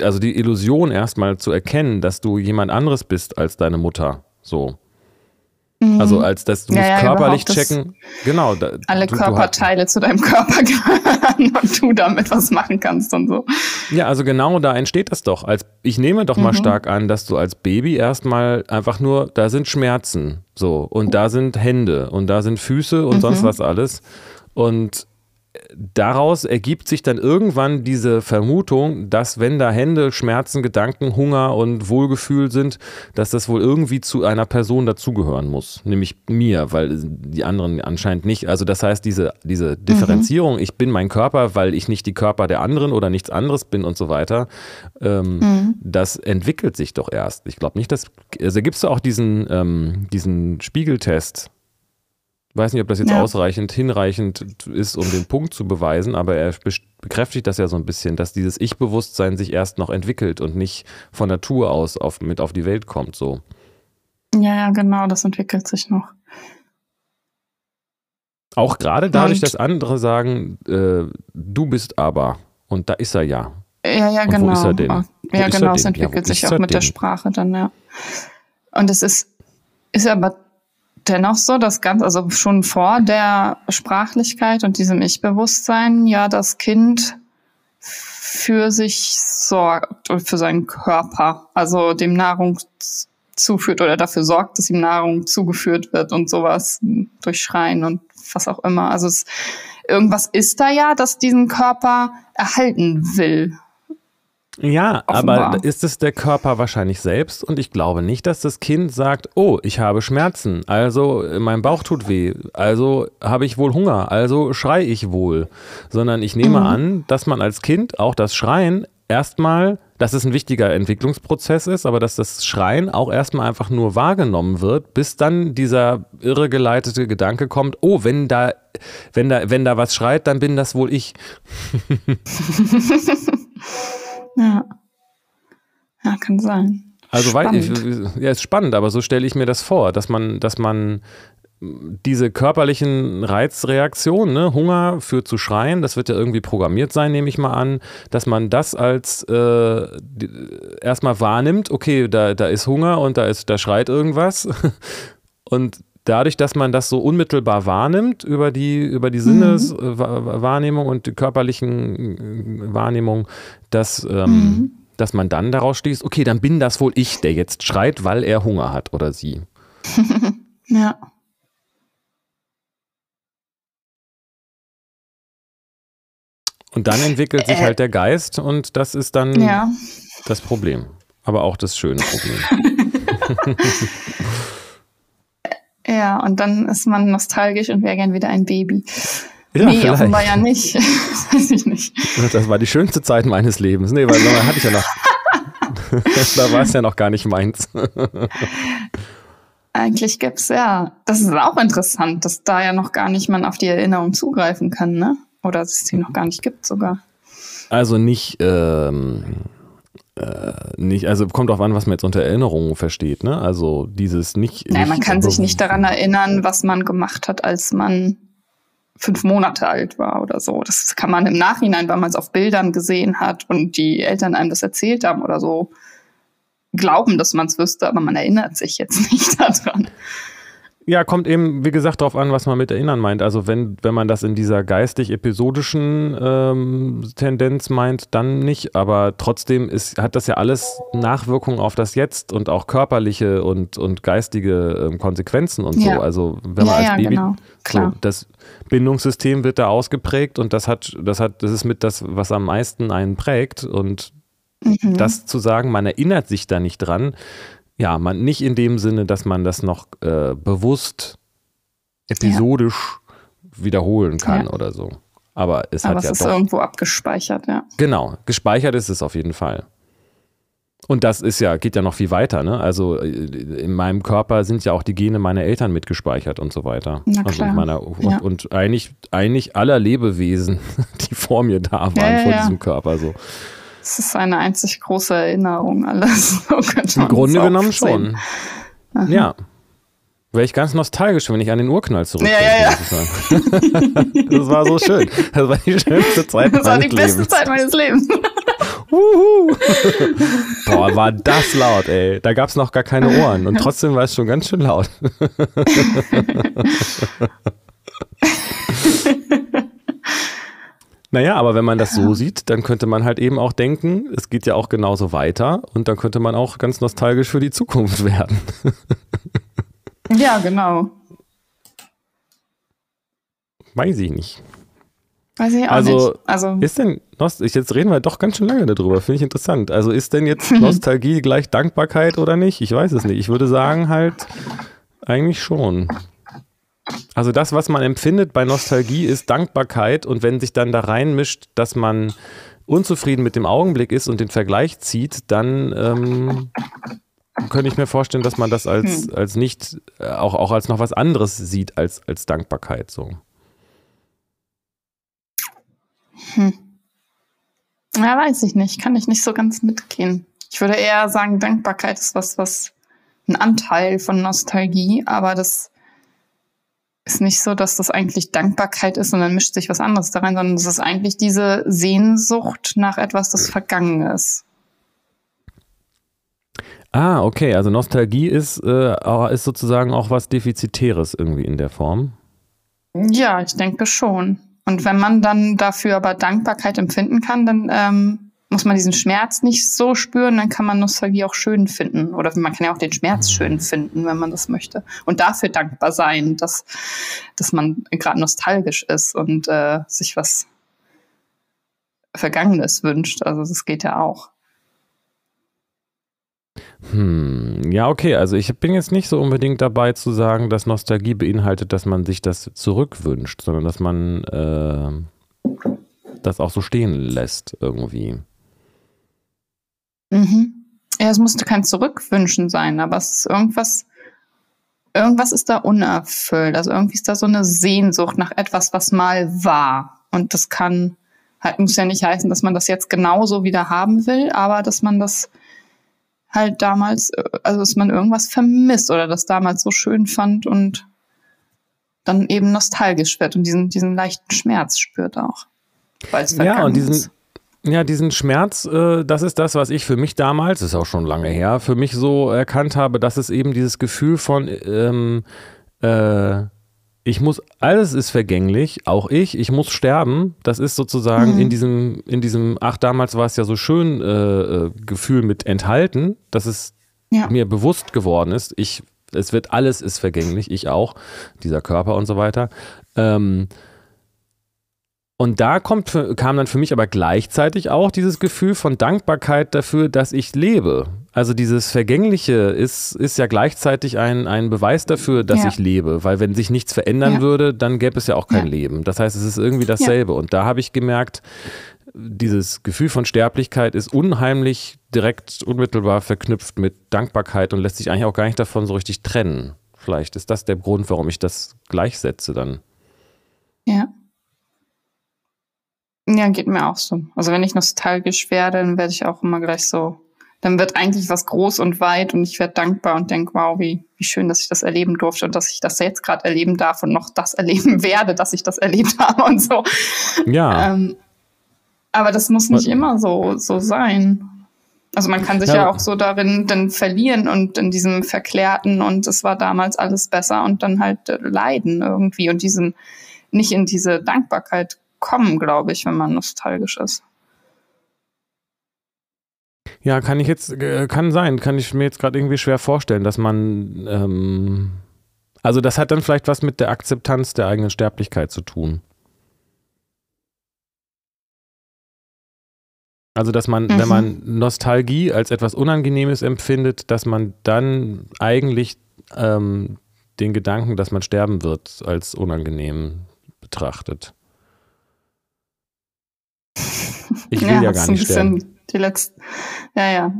also die Illusion erstmal zu erkennen, dass du jemand anderes bist als deine Mutter. So. Mhm. Also als dass du ja, musst ja, körperlich checken. Genau. Da, alle du, Körperteile du zu deinem Körper gehören und du damit was machen kannst und so. Ja, also genau da entsteht das doch. Als, ich nehme doch mal mhm. stark an, dass du als Baby erstmal einfach nur, da sind Schmerzen, so, und da sind Hände und da sind Füße und mhm. sonst was alles. Und daraus ergibt sich dann irgendwann diese Vermutung, dass wenn da Hände, Schmerzen, Gedanken, Hunger und Wohlgefühl sind, dass das wohl irgendwie zu einer Person dazugehören muss, nämlich mir, weil die anderen anscheinend nicht. Also das heißt, diese, diese Differenzierung, mhm. ich bin mein Körper, weil ich nicht die Körper der anderen oder nichts anderes bin und so weiter, ähm, mhm. das entwickelt sich doch erst. Ich glaube nicht, dass, also gibt es auch diesen, ähm, diesen Spiegeltest, weiß nicht, ob das jetzt ja. ausreichend, hinreichend ist, um den Punkt zu beweisen, aber er bekräftigt das ja so ein bisschen, dass dieses Ich-Bewusstsein sich erst noch entwickelt und nicht von Natur aus auf, mit auf die Welt kommt. So. Ja, ja, genau, das entwickelt sich noch. Auch gerade dadurch, und, dass andere sagen, äh, du bist aber und da ist er ja. Ja, ja, und genau. Wo ist er denn? Ja, wo genau, es entwickelt ja, sich auch mit denn? der Sprache dann, ja. Und es ist, ist aber dennoch so, dass ganz, also schon vor der Sprachlichkeit und diesem Ich-Bewusstsein ja das Kind für sich sorgt und für seinen Körper, also dem Nahrung zuführt oder dafür sorgt, dass ihm Nahrung zugeführt wird und sowas durch Schreien und was auch immer. Also es, irgendwas ist da ja, das diesen Körper erhalten will. Ja, Offenbar. aber ist es der Körper wahrscheinlich selbst? Und ich glaube nicht, dass das Kind sagt, oh, ich habe Schmerzen, also mein Bauch tut weh, also habe ich wohl Hunger, also schrei ich wohl. Sondern ich nehme mhm. an, dass man als Kind auch das Schreien erstmal, dass es ein wichtiger Entwicklungsprozess ist, aber dass das Schreien auch erstmal einfach nur wahrgenommen wird, bis dann dieser irregeleitete Gedanke kommt, oh, wenn da, wenn da, wenn da was schreit, dann bin das wohl ich. Ja. Ja, kann sein. Also weil ich, ja, ist spannend, aber so stelle ich mir das vor, dass man, dass man diese körperlichen Reizreaktionen, ne, Hunger führt zu Schreien, das wird ja irgendwie programmiert sein, nehme ich mal an, dass man das als äh, erstmal wahrnimmt, okay, da, da ist Hunger und da ist, da schreit irgendwas. Und dadurch, dass man das so unmittelbar wahrnimmt über die, über die Sinneswahrnehmung mhm. und die körperlichen äh, Wahrnehmung, dass, ähm, mhm. dass man dann daraus schließt, okay, dann bin das wohl ich, der jetzt schreit, weil er Hunger hat oder sie. ja. Und dann entwickelt sich äh, halt der Geist und das ist dann ja. das Problem. Aber auch das schöne Problem. Ja, und dann ist man nostalgisch und wäre gern wieder ein Baby. Ja, nee, vielleicht. offenbar ja nicht. weiß ich nicht. Das war die schönste Zeit meines Lebens. Nee, weil da hatte ich ja noch. da war es ja noch gar nicht meins. Eigentlich gibt's ja. Das ist auch interessant, dass da ja noch gar nicht man auf die Erinnerung zugreifen kann, ne? Oder dass es sie noch gar nicht gibt sogar. Also nicht, ähm, äh, nicht, also kommt auch an, was man jetzt unter Erinnerungen versteht, ne? Also dieses nicht. Nein, nicht, man kann sich nicht daran erinnern, was man gemacht hat, als man fünf Monate alt war oder so. Das kann man im Nachhinein, weil man es auf Bildern gesehen hat und die Eltern einem das erzählt haben oder so, glauben, dass man es wüsste, aber man erinnert sich jetzt nicht daran. Ja, kommt eben, wie gesagt, darauf an, was man mit Erinnern meint. Also wenn, wenn man das in dieser geistig-episodischen ähm, Tendenz meint, dann nicht. Aber trotzdem ist, hat das ja alles Nachwirkungen auf das Jetzt und auch körperliche und, und geistige ähm, Konsequenzen und ja. so. Also wenn man ja, als ja, Baby, genau. so, das Bindungssystem wird da ausgeprägt und das hat, das hat, das ist mit das, was am meisten einen prägt. Und mhm. das zu sagen, man erinnert sich da nicht dran, ja, man nicht in dem Sinne, dass man das noch äh, bewusst episodisch ja. wiederholen kann ja. oder so. Aber es Aber hat es ja ist doch, irgendwo abgespeichert, ja. Genau, gespeichert ist es auf jeden Fall. Und das ist ja, geht ja noch viel weiter, ne? Also äh, in meinem Körper sind ja auch die Gene meiner Eltern mitgespeichert und so weiter. Na klar. Also meiner, und, ja. und, eigentlich, eigentlich aller Lebewesen, die vor mir da waren, ja, vor diesem Körper so. Es ist eine einzig große Erinnerung, alles. So Im Grunde genommen schon. Aha. Ja. Wäre ich ganz nostalgisch, wenn ich an den Urknall zurückdenke. Ja, ja, ja. das war so schön. Das war die schönste Zeit meines Lebens. Das war die beste Lebens. Zeit meines Lebens. Boah, war das laut, ey. Da gab es noch gar keine Ohren und trotzdem war es schon ganz schön laut. Naja, aber wenn man das so sieht, dann könnte man halt eben auch denken, es geht ja auch genauso weiter und dann könnte man auch ganz nostalgisch für die Zukunft werden. ja, genau. Weiß ich nicht. Weiß ich auch also, nicht. Also ist denn jetzt reden wir doch ganz schön lange darüber, finde ich interessant. Also ist denn jetzt Nostalgie gleich Dankbarkeit oder nicht? Ich weiß es nicht. Ich würde sagen halt eigentlich schon. Also das, was man empfindet bei Nostalgie, ist Dankbarkeit und wenn sich dann da reinmischt, dass man unzufrieden mit dem Augenblick ist und den Vergleich zieht, dann ähm, könnte ich mir vorstellen, dass man das als, hm. als nicht, äh, auch, auch als noch was anderes sieht als, als Dankbarkeit so. Hm. Ja, weiß ich nicht. Kann ich nicht so ganz mitgehen. Ich würde eher sagen, Dankbarkeit ist was, was ein Anteil von Nostalgie, aber das ist nicht so, dass das eigentlich Dankbarkeit ist und dann mischt sich was anderes da rein, sondern es ist eigentlich diese Sehnsucht nach etwas, das vergangen ist. Ah, okay. Also Nostalgie ist, äh, ist sozusagen auch was Defizitäres irgendwie in der Form. Ja, ich denke schon. Und wenn man dann dafür aber Dankbarkeit empfinden kann, dann ähm, muss man diesen Schmerz nicht so spüren, dann kann man Nostalgie auch schön finden. Oder man kann ja auch den Schmerz schön finden, wenn man das möchte. Und dafür dankbar sein, dass, dass man gerade nostalgisch ist und äh, sich was Vergangenes wünscht. Also das geht ja auch. Hm, ja, okay. Also ich bin jetzt nicht so unbedingt dabei zu sagen, dass Nostalgie beinhaltet, dass man sich das zurückwünscht, sondern dass man äh, das auch so stehen lässt irgendwie. Mhm. Ja, es musste kein Zurückwünschen sein, aber es ist irgendwas, irgendwas ist da unerfüllt. Also irgendwie ist da so eine Sehnsucht nach etwas, was mal war. Und das kann halt, muss ja nicht heißen, dass man das jetzt genauso wieder haben will, aber dass man das halt damals, also dass man irgendwas vermisst oder das damals so schön fand und dann eben nostalgisch wird und diesen, diesen leichten Schmerz spürt auch. ja, und diesen, ist. Ja, diesen Schmerz, äh, das ist das, was ich für mich damals, ist auch schon lange her, für mich so erkannt habe, dass es eben dieses Gefühl von, ähm, äh, ich muss, alles ist vergänglich, auch ich, ich muss sterben. Das ist sozusagen mhm. in diesem, in diesem, ach, damals war es ja so schön, äh, äh, Gefühl mit enthalten, dass es ja. mir bewusst geworden ist. Ich, es wird alles ist vergänglich, ich auch, dieser Körper und so weiter. Ähm, und da kommt, kam dann für mich aber gleichzeitig auch dieses Gefühl von Dankbarkeit dafür, dass ich lebe. Also dieses Vergängliche ist, ist ja gleichzeitig ein, ein Beweis dafür, dass ja. ich lebe. Weil wenn sich nichts verändern ja. würde, dann gäbe es ja auch kein ja. Leben. Das heißt, es ist irgendwie dasselbe. Und da habe ich gemerkt, dieses Gefühl von Sterblichkeit ist unheimlich direkt, unmittelbar verknüpft mit Dankbarkeit und lässt sich eigentlich auch gar nicht davon so richtig trennen. Vielleicht ist das der Grund, warum ich das gleichsetze dann. Ja. Ja, geht mir auch so. Also wenn ich nostalgisch werde, dann werde ich auch immer gleich so, dann wird eigentlich was groß und weit und ich werde dankbar und denke, wow, wie, wie schön, dass ich das erleben durfte und dass ich das jetzt gerade erleben darf und noch das erleben werde, dass ich das erlebt habe und so. Ja. Ähm, aber das muss nicht Was? immer so, so sein. Also man kann sich ja. ja. auch so darin dann verlieren und in diesem Verklärten und es war damals alles besser und dann halt leiden irgendwie und diesen nicht in diese Dankbarkeit kommen, glaube ich, wenn man nostalgisch ist. Ja, kann ich jetzt, äh, kann sein, kann ich mir jetzt gerade irgendwie schwer vorstellen, dass man, ähm, also das hat dann vielleicht was mit der Akzeptanz der eigenen Sterblichkeit zu tun. Also, dass man, mhm. wenn man Nostalgie als etwas Unangenehmes empfindet, dass man dann eigentlich ähm, den Gedanken, dass man sterben wird, als unangenehm betrachtet. Ich will ja, ja gar nicht sterben. Die letzten, ja, ja,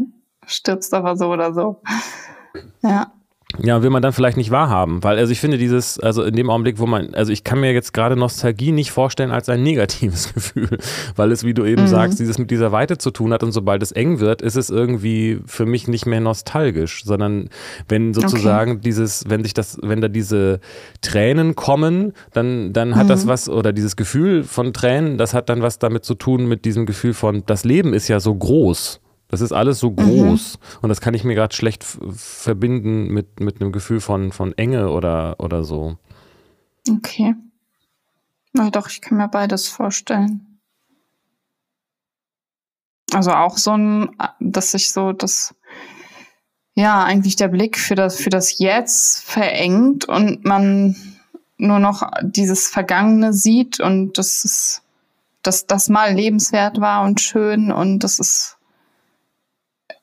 stirbst aber so oder so. Ja. Ja, will man dann vielleicht nicht wahrhaben, weil also ich finde dieses, also in dem Augenblick, wo man, also ich kann mir jetzt gerade Nostalgie nicht vorstellen als ein negatives Gefühl, weil es, wie du eben mhm. sagst, dieses mit dieser Weite zu tun hat und sobald es eng wird, ist es irgendwie für mich nicht mehr nostalgisch, sondern wenn sozusagen okay. dieses, wenn sich das, wenn da diese Tränen kommen, dann, dann hat mhm. das was, oder dieses Gefühl von Tränen, das hat dann was damit zu tun mit diesem Gefühl von, das Leben ist ja so groß. Das ist alles so groß mhm. und das kann ich mir gerade schlecht verbinden mit, mit einem Gefühl von, von Enge oder, oder so. Okay. Na doch, ich kann mir beides vorstellen. Also auch so ein, dass sich so das, ja, eigentlich der Blick für das, für das Jetzt verengt und man nur noch dieses Vergangene sieht und das ist, dass das mal lebenswert war und schön und das ist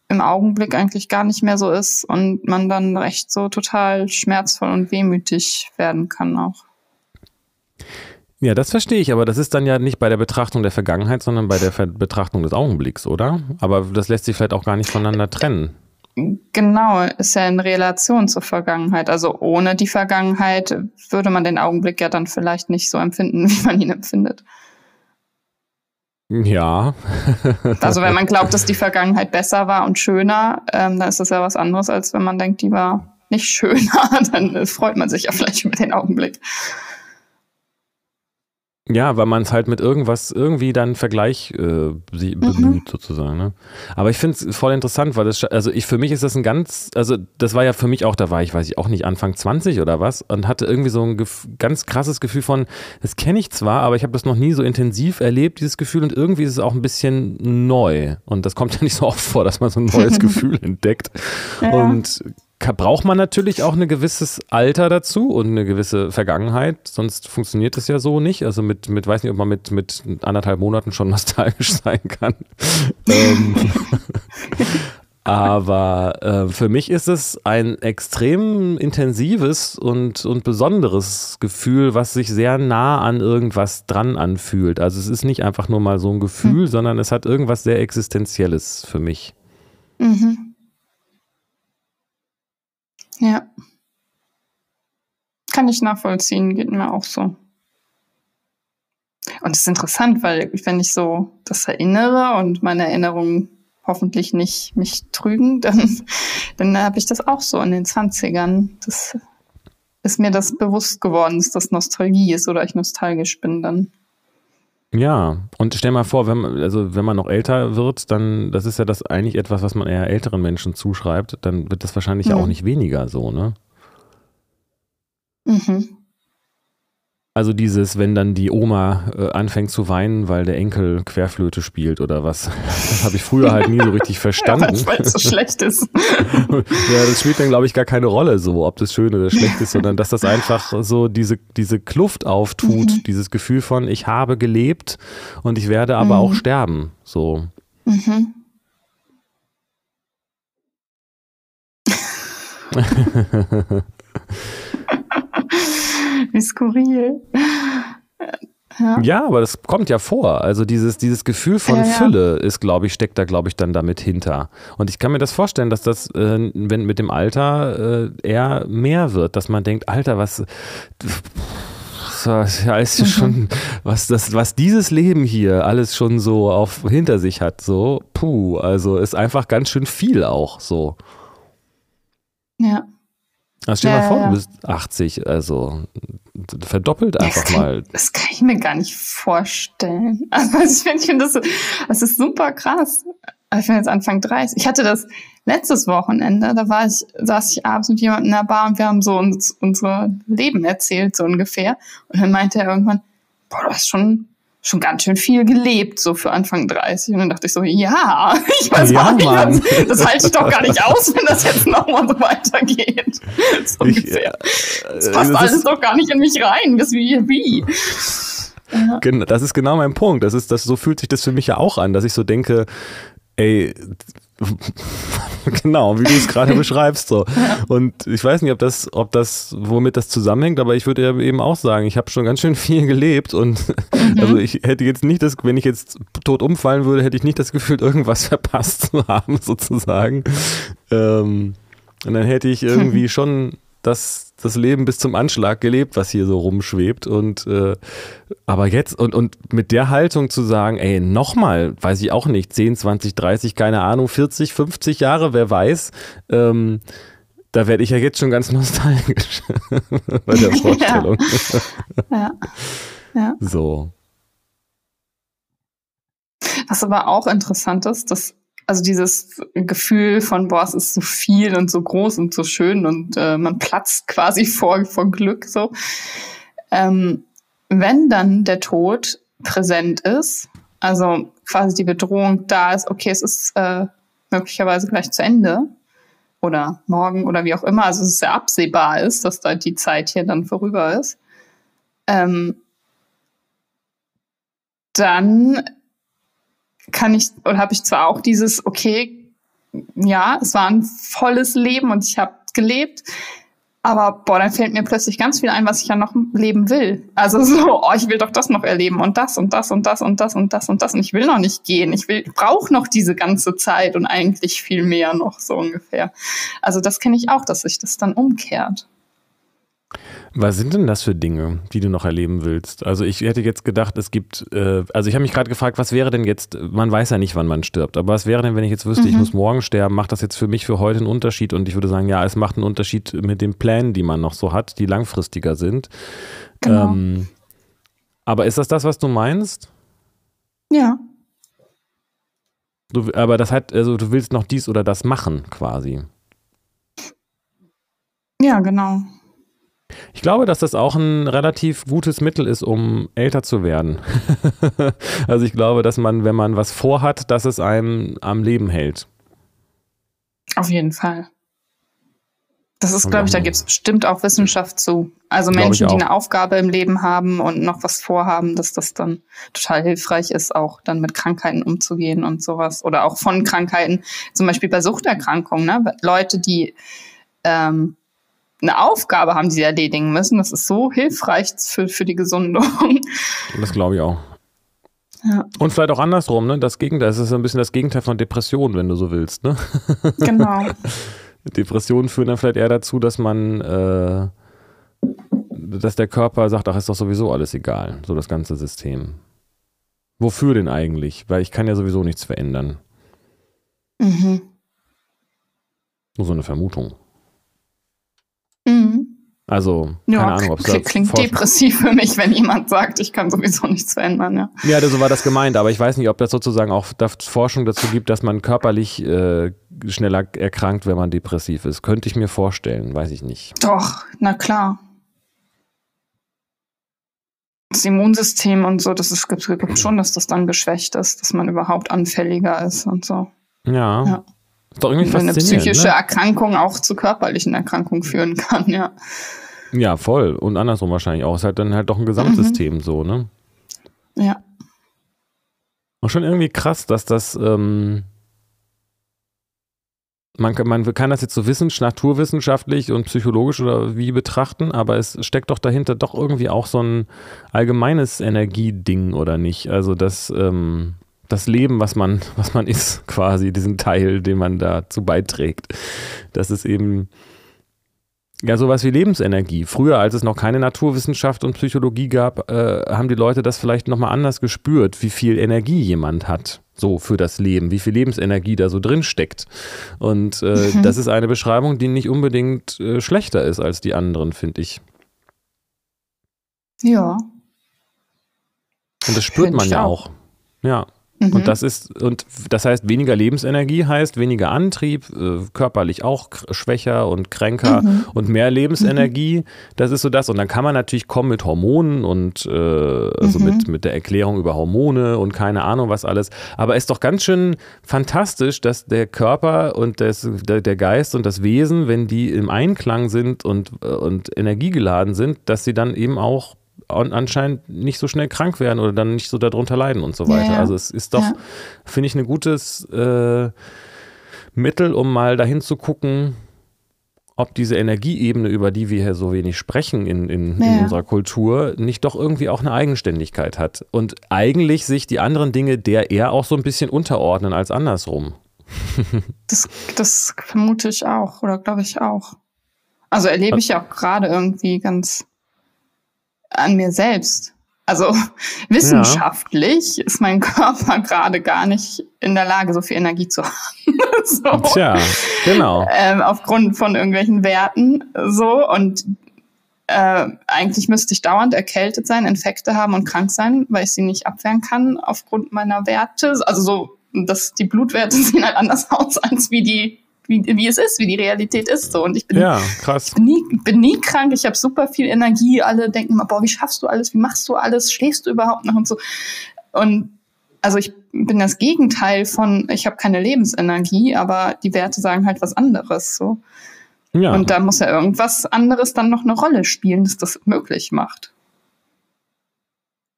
im Augenblick eigentlich gar nicht mehr so ist und man dann recht so total schmerzvoll und wehmütig werden kann auch. Ja, das verstehe ich, aber das ist dann ja nicht bei der Betrachtung der Vergangenheit, sondern bei der Betrachtung des Augenblicks, oder? Aber das lässt sich vielleicht auch gar nicht voneinander trennen. Genau, ist ja in Relation zur Vergangenheit. Also ohne die Vergangenheit würde man den Augenblick ja dann vielleicht nicht so empfinden, wie man ihn empfindet. Ja. also wenn man glaubt, dass die Vergangenheit besser war und schöner, ähm, dann ist das ja was anderes, als wenn man denkt, die war nicht schöner. dann freut man sich ja vielleicht über den Augenblick. Ja, weil man es halt mit irgendwas irgendwie dann Vergleich äh, sie Mhm. bemüht sozusagen. Ne? Aber ich finde es voll interessant, weil das, also ich für mich ist das ein ganz, also das war ja für mich auch, da war ich, weiß ich auch nicht, Anfang 20 oder was und hatte irgendwie so ein ganz krasses Gefühl von, das kenne ich zwar, aber ich habe das noch nie so intensiv erlebt, dieses Gefühl und irgendwie ist es auch ein bisschen neu und das kommt ja nicht so oft vor, dass man so ein neues Gefühl entdeckt Ja. und braucht man natürlich auch ein gewisses Alter dazu und eine gewisse Vergangenheit, sonst funktioniert es ja so nicht. Also mit, mit weiß nicht, ob man mit, mit anderthalb Monaten schon nostalgisch sein kann. ähm, aber äh, für mich ist es ein extrem intensives und, und besonderes Gefühl, was sich sehr nah an irgendwas dran anfühlt. Also es ist nicht einfach nur mal so ein Gefühl, sondern es hat irgendwas sehr Existenzielles für mich. Mhm. Ja. Kann ich nachvollziehen, geht mir auch so. Und es ist interessant, weil wenn ich so das erinnere und meine Erinnerungen hoffentlich nicht mich trügen, dann, dann habe ich das auch so in den 20ern. Das ist mir das bewusst geworden, dass das Nostalgie ist oder ich nostalgisch bin dann. Ja, und stell mal vor, wenn man, also wenn man noch älter wird, dann, das ist ja das eigentlich etwas, was man eher älteren Menschen zuschreibt, dann wird das wahrscheinlich ja Mhm. auch nicht weniger so, ne? Mhm. Also dieses, wenn dann die Oma äh, anfängt zu weinen, weil der Enkel Querflöte spielt oder was. Das habe ich früher halt nie so richtig Ja, verstanden. weil es so schlecht ist. ja, das spielt dann, glaube ich, gar keine Rolle so, ob das schön oder schlecht ist, sondern dass das einfach so diese, diese Kluft auftut, Mhm. dieses Gefühl von, ich habe gelebt und ich werde aber Mhm. auch sterben. So. Mhm. Wie skurril. Ja. Ja, aber das kommt ja vor. Also dieses, dieses Gefühl von Ja, ja. Fülle ist, glaube ich, steckt da, glaube ich, dann damit hinter. Und ich kann mir das vorstellen, dass das, äh, wenn mit dem Alter äh, eher mehr wird, dass man denkt, Alter, was, ja, ist ja Mhm. schon, was das, was dieses Leben hier alles schon so auf hinter sich hat, so, puh, also ist einfach ganz schön viel auch so. ja. Also stell dir Ja, mal vor, ja, du bist 80, also verdoppelt einfach das kann, mal. Das kann ich mir gar nicht vorstellen. Also ich finde, ich finde das, das ist super krass. Also Ich bin jetzt Anfang 30. Ich hatte das letztes Wochenende, da war ich, saß ich abends mit jemandem in der Bar und wir haben so uns, unser Leben erzählt, so ungefähr. Und dann meinte er irgendwann, boah, du hast schon, schon ganz schön viel gelebt, so für Anfang 30. Und dann dachte ich so, ja, ich weiß Ja, auch nicht, Mann. das, halte ich doch gar nicht aus, wenn das jetzt nochmal so weitergeht. So Ich, ungefähr. äh, Das passt das alles doch gar nicht in mich rein. Das wie, wie. Ja. Das ist genau mein Punkt. Das ist, das, so fühlt sich das für mich ja auch an, dass ich so denke, ey, genau, wie du es gerade beschreibst, so. Und ich weiß nicht, ob das, ob das, womit das zusammenhängt, aber ich würde ja eben auch sagen, ich habe schon ganz schön viel gelebt und also ich hätte jetzt nicht das, wenn ich jetzt tot umfallen würde, hätte ich nicht das Gefühl, irgendwas verpasst zu haben, sozusagen. Ähm, und dann hätte ich irgendwie schon das, das Leben bis zum Anschlag gelebt, was hier so rumschwebt. Und äh, aber jetzt, und, und mit der Haltung zu sagen, ey, nochmal, weiß ich auch nicht, 10, 20, 30, keine Ahnung, 40, 50 Jahre, wer weiß, ähm, da werde ich ja jetzt schon ganz nostalgisch bei der Vorstellung. Ja. ja. So. Was aber auch interessant ist, dass also dieses Gefühl von, boah, es ist so viel und so groß und so schön und äh, man platzt quasi vor, vor Glück so. Ähm, wenn dann der Tod präsent ist, also quasi die Bedrohung da ist, okay, es ist äh, möglicherweise gleich zu Ende oder morgen oder wie auch immer, also es sehr absehbar ist, dass da die Zeit hier dann vorüber ist, ähm, dann kann ich oder habe ich zwar auch dieses okay ja es war ein volles Leben und ich habe gelebt aber boah dann fällt mir plötzlich ganz viel ein was ich ja noch leben will. Also so oh, ich will doch das noch erleben und das und das und das und das und das und das und ich will noch nicht gehen. Ich will brauche noch diese ganze Zeit und eigentlich viel mehr noch so ungefähr. Also das kenne ich auch dass sich das dann umkehrt Was sind denn das für Dinge, die du noch erleben willst? Also ich hätte jetzt gedacht, es gibt, äh, also ich habe mich gerade gefragt, was wäre denn jetzt, man weiß ja nicht, wann man stirbt, aber was wäre denn, wenn ich jetzt wüsste, ich Mhm. muss morgen sterben, macht das jetzt für mich für heute einen Unterschied? Und ich würde sagen, ja, es macht einen Unterschied mit den Plänen, die man noch so hat, die langfristiger sind. Genau. Ähm, Aber ist das das, was du meinst? Ja. Du, aber das hat, also du willst noch dies oder das machen, quasi. Ja, genau. Ich glaube, dass das auch ein relativ gutes Mittel ist, um älter zu werden. also ich glaube, dass man, wenn man was vorhat, dass es einem am Leben hält. Auf jeden Fall. Das ist, glaube ich, da gibt es bestimmt auch Wissenschaft zu. Also Menschen, die eine Aufgabe im Leben haben und noch was vorhaben, dass das dann total hilfreich ist, auch dann mit Krankheiten umzugehen und sowas. Oder auch von Krankheiten, zum Beispiel bei Suchterkrankungen, ne? Leute, die ähm, eine Aufgabe haben, die sie erledigen müssen. Das ist so hilfreich für, für die Gesundung. Das glaube ich auch. Ja. Und vielleicht auch andersrum, ne? Das Gegenteil, das ist ein bisschen das Gegenteil von Depression, wenn du so willst, ne? Genau. Depressionen führen dann vielleicht eher dazu, dass man, äh, dass der Körper sagt, ach, ist doch sowieso alles egal, so das ganze System. Wofür denn eigentlich? Weil ich kann ja sowieso nichts verändern. Mhm. Nur so eine Vermutung. Mhm. Also, keine ja, Ahnung, ob es klingt, klingt depressiv für mich, wenn jemand sagt, ich kann sowieso nichts verändern. Ja, ja so war das gemeint, aber ich weiß nicht, ob das sozusagen auch Forschung dazu gibt, dass man körperlich äh, schneller erkrankt, wenn man depressiv ist. Könnte ich mir vorstellen, weiß ich nicht. Doch, na klar. Das Immunsystem und so, das gibt schon, dass das dann geschwächt ist, dass man überhaupt anfälliger ist und so. Ja. ja. Ist doch irgendwie eine psychische ne? Erkrankung auch zu körperlichen Erkrankungen führen kann, ja. Ja, voll. Und andersrum wahrscheinlich auch. Ist halt dann halt doch ein Gesamtsystem mhm. so, ne? Ja. Auch schon irgendwie krass, dass das, ähm, man, man kann das jetzt so wissenschaftlich, naturwissenschaftlich und psychologisch oder wie betrachten, aber es steckt doch dahinter doch irgendwie auch so ein allgemeines Energieding, oder nicht? Also das, ähm, das Leben, was man, was man ist, quasi, diesen Teil, den man dazu beiträgt. Das ist eben ja sowas wie Lebensenergie. Früher, als es noch keine Naturwissenschaft und Psychologie gab, äh, haben die Leute das vielleicht nochmal anders gespürt, wie viel Energie jemand hat. So für das Leben, wie viel Lebensenergie da so drin steckt. Und äh, mhm. das ist eine Beschreibung, die nicht unbedingt äh, schlechter ist als die anderen, finde ich. Ja. Und das spürt Find man ja auch. auch. Ja. Mhm. Und das ist, und das heißt, weniger Lebensenergie heißt weniger Antrieb, äh, körperlich auch schwächer und kränker mhm. und mehr Lebensenergie. Mhm. Das ist so das. Und dann kann man natürlich kommen mit Hormonen und äh, also mit, mhm. mit der Erklärung über Hormone und keine Ahnung was alles. Aber es ist doch ganz schön fantastisch, dass der Körper und das, der, der Geist und das Wesen, wenn die im Einklang sind und, äh, und energiegeladen sind, dass sie dann eben auch anscheinend nicht so schnell krank werden oder dann nicht so darunter leiden und so weiter. Ja, Also es ist doch, ja. finde ich, ein gutes äh, Mittel, um mal dahin zu gucken, ob diese Energieebene, über die wir hier so wenig sprechen in, in, ja. in, unserer Kultur, nicht doch irgendwie auch eine Eigenständigkeit hat. Und eigentlich sich die anderen Dinge der eher auch so ein bisschen unterordnen als andersrum. das, das vermute ich auch oder glaube ich auch. Also erlebe ich ja auch gerade irgendwie ganz an mir selbst. Also wissenschaftlich ja. ist mein Körper gerade gar nicht in der Lage, so viel Energie zu haben. so. Tja, genau. Ähm, aufgrund von irgendwelchen Werten so und äh, eigentlich müsste ich dauernd erkältet sein, Infekte haben und krank sein, weil ich sie nicht abwehren kann aufgrund meiner Werte. Also so, dass die Blutwerte sehen halt anders aus als wie die wie, wie es ist, wie die Realität ist. So. Und ich bin, ja, krass. bin, nie, bin nie krank, ich habe super viel Energie. Alle denken immer, boah, wie schaffst du alles, wie machst du alles, schläfst du überhaupt noch und so. Und also ich bin das Gegenteil von, ich habe keine Lebensenergie, aber die Werte sagen halt was anderes. So. Ja. Und da muss ja irgendwas anderes dann noch eine Rolle spielen, das das möglich macht.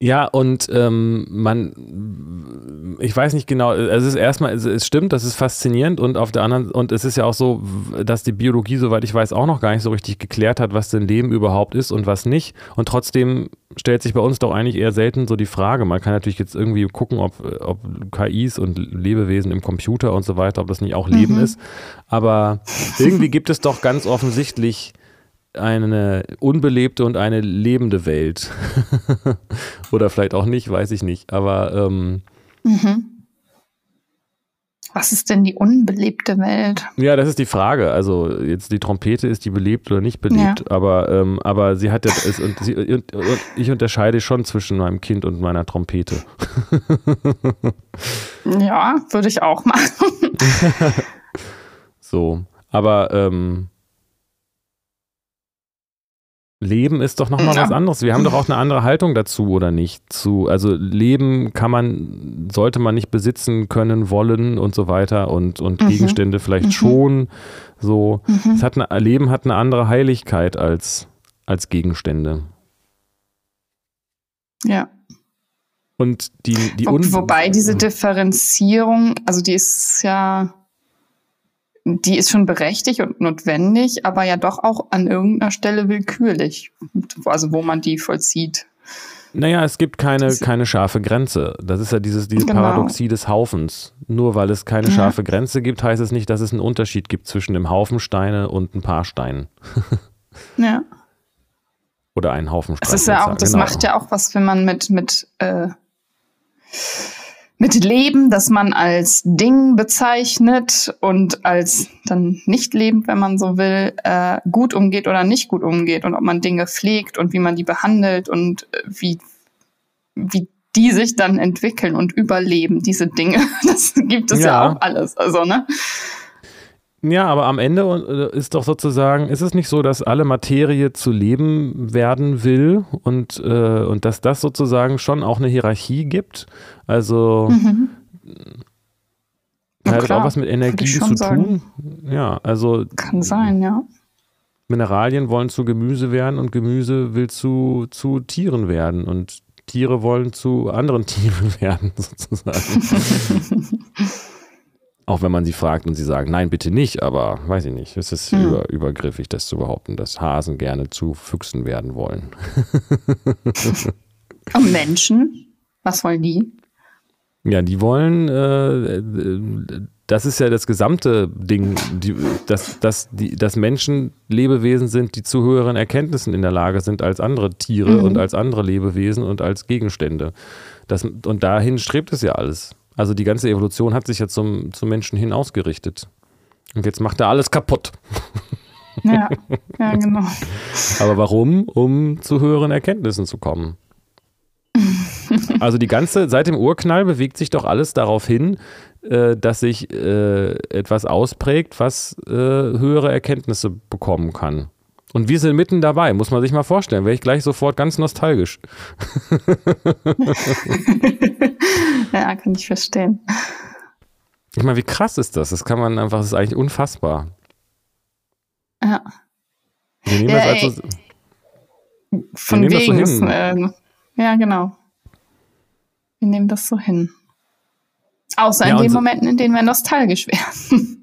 Ja, und ähm, man, ich weiß nicht genau, es ist erstmal, es, es, stimmt, das ist faszinierend und auf der anderen, und es ist ja auch so, dass die Biologie, soweit ich weiß, auch noch gar nicht so richtig geklärt hat, was denn Leben überhaupt ist und was nicht. Und trotzdem stellt sich bei uns doch eigentlich eher selten so die Frage. Man kann natürlich jetzt irgendwie gucken, ob, ob KIs und Lebewesen im Computer und so weiter, ob das nicht auch Leben mhm. ist. Aber irgendwie gibt es doch ganz offensichtlich eine unbelebte und eine lebende Welt. Oder vielleicht auch nicht, weiß ich nicht. Aber ähm, mhm. Was ist denn die unbelebte Welt? Ja, das ist die Frage. Also jetzt die Trompete, ist die belebt oder nicht belebt? Ja. Aber, ähm, aber sie hat ja, es, und, sie, und, und ich unterscheide schon zwischen meinem Kind und meiner Trompete. ja, würde ich auch machen. so, aber ähm, Leben ist doch nochmal ja. was anderes. Wir haben doch auch eine andere Haltung dazu, oder nicht? Zu, also Leben kann man, sollte man nicht besitzen können, wollen und so weiter und, und mhm. Gegenstände vielleicht mhm. schon. So. Mhm. Es hat eine, Leben hat eine andere Heiligkeit als, als Gegenstände. Ja. Und die, die Wo, Wobei diese Differenzierung, also die ist ja die ist schon berechtigt und notwendig, aber ja doch auch an irgendeiner Stelle willkürlich, also wo man die vollzieht. Naja, es gibt keine, keine scharfe Grenze. Das ist ja dieses, dieses genau. Paradoxie des Haufens. Nur weil es keine ja. scharfe Grenze gibt, heißt es nicht, dass es einen Unterschied gibt zwischen dem Haufen Steine und ein paar Steinen. ja. Oder einen Haufen Steine. Das, ist ja auch, das genau. macht ja auch was, wenn man mit, mit äh, mit Leben, das man als Ding bezeichnet und als dann nicht lebend, wenn man so will, äh, gut umgeht oder nicht gut umgeht und ob man Dinge pflegt und wie man die behandelt und äh, wie, wie die sich dann entwickeln und überleben, diese Dinge. Das gibt es ja, ja auch alles. Also, ne? Ja, aber am Ende äh, ist doch sozusagen, ist es nicht so, dass alle Materie zu Leben werden will und, äh, und dass das sozusagen schon auch eine Hierarchie gibt? Also mhm. hat klar, auch was mit Energie zu tun. Sagen. Ja, also. Kann sein, ja. Mineralien wollen zu Gemüse werden und Gemüse will zu, zu Tieren werden und Tiere wollen zu anderen Tieren werden, sozusagen. Auch wenn man sie fragt und sie sagen, nein, bitte nicht, aber weiß ich nicht. Es ist hm. über, übergriffig, das zu behaupten, dass Hasen gerne zu Füchsen werden wollen. und Menschen? Was wollen die? Ja, die wollen, äh, das ist ja das gesamte Ding, die, dass, dass, die, dass Menschen Lebewesen sind, die zu höheren Erkenntnissen in der Lage sind als andere Tiere mhm. und als andere Lebewesen und als Gegenstände. Das, und dahin strebt es ja alles. Also die ganze Evolution hat sich ja zum, zum Menschen hin ausgerichtet. Und jetzt macht er alles kaputt. Ja, ja, genau. Aber warum? Um zu höheren Erkenntnissen zu kommen. Also die ganze, seit dem Urknall bewegt sich doch alles darauf hin, äh, dass sich äh, etwas ausprägt, was äh, höhere Erkenntnisse bekommen kann. Und wir sind mitten dabei, muss man sich mal vorstellen. Wäre ich gleich sofort ganz nostalgisch. ja, kann ich verstehen. Ich meine, wie krass ist das? Das kann man einfach, das ist eigentlich unfassbar. Ja. Wir nehmen ja, das also, Von wegen. Das so äh, ja, genau. Wir nehmen das so hin. Außer ja, in den so Momenten, in denen wir nostalgisch werden.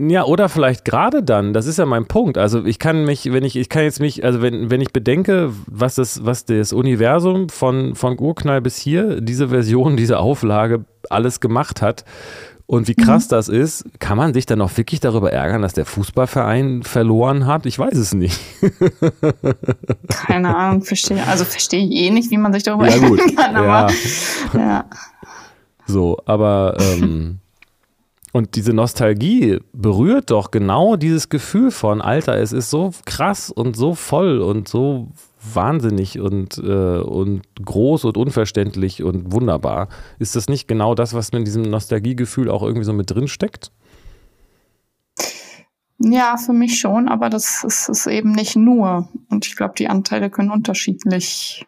Ja, oder vielleicht gerade dann, das ist ja mein Punkt. Also ich kann mich, wenn ich, ich kann jetzt mich, also wenn, wenn ich bedenke, was das, was das Universum von, von Urknall bis hier, diese Version, diese Auflage alles gemacht hat und wie krass mhm. das ist, kann man sich dann auch wirklich darüber ärgern, dass der Fußballverein verloren hat? Ich weiß es nicht. Keine Ahnung, verstehe. Also verstehe ich eh nicht, wie man sich darüber ja, ärgern gut. kann, aber ja. ja. So, aber ähm, und diese Nostalgie berührt doch genau dieses Gefühl von, Alter, es ist so krass und so voll und so wahnsinnig und, äh, und groß und unverständlich und wunderbar. Ist das nicht genau das, was in diesem Nostalgiegefühl auch irgendwie so mit drin steckt? Ja, für mich schon, aber das ist es eben nicht nur. Und ich glaube, die Anteile können unterschiedlich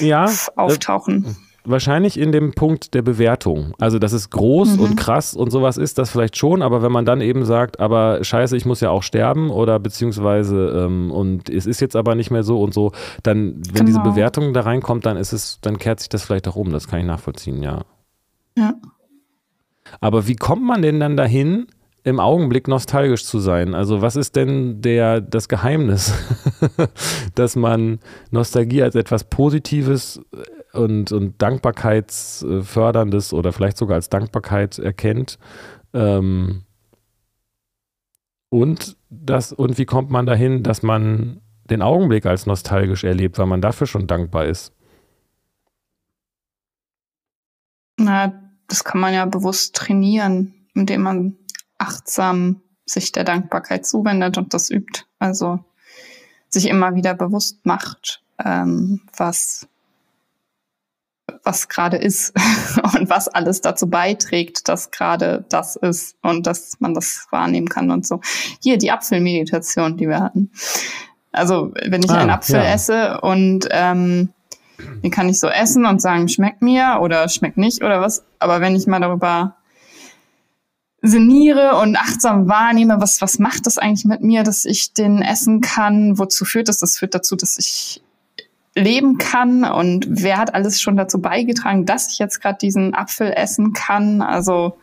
ja, äh, auftauchen. Äh, wahrscheinlich in dem Punkt der Bewertung. Also, dass es groß mhm. und krass und sowas ist, das vielleicht schon, aber wenn man dann eben sagt, aber scheiße, ich muss ja auch sterben oder beziehungsweise ähm, und es ist jetzt aber nicht mehr so und so, dann, wenn genau. diese Bewertung da reinkommt, dann ist es, dann kehrt sich das vielleicht auch um. Das kann ich nachvollziehen, ja. Ja. Aber wie kommt man denn dann dahin, im Augenblick nostalgisch zu sein? Also was ist denn der, das Geheimnis, dass man Nostalgie als etwas Positives und, und Dankbarkeitsförderndes oder vielleicht sogar als Dankbarkeit erkennt. Ähm, und, das, und wie kommt man dahin, dass man den Augenblick als nostalgisch erlebt, weil man dafür schon dankbar ist? Na, das kann man ja bewusst trainieren, indem man achtsam sich der Dankbarkeit zuwendet und das übt. Also sich immer wieder bewusst macht, ähm, was was gerade ist und was alles dazu beiträgt, dass gerade das ist und dass man das wahrnehmen kann und so. Hier die Apfelmeditation, die wir hatten. Also wenn ich ah, einen Apfel ja. esse und ähm, den kann ich so essen und sagen, schmeckt mir oder schmeckt nicht oder was. Aber wenn ich mal darüber sinniere und achtsam wahrnehme, was, was macht das eigentlich mit mir, dass ich den essen kann? Wozu führt das? Das führt dazu, dass ich leben kann und wer hat alles schon dazu beigetragen, dass ich jetzt gerade diesen Apfel essen kann. Also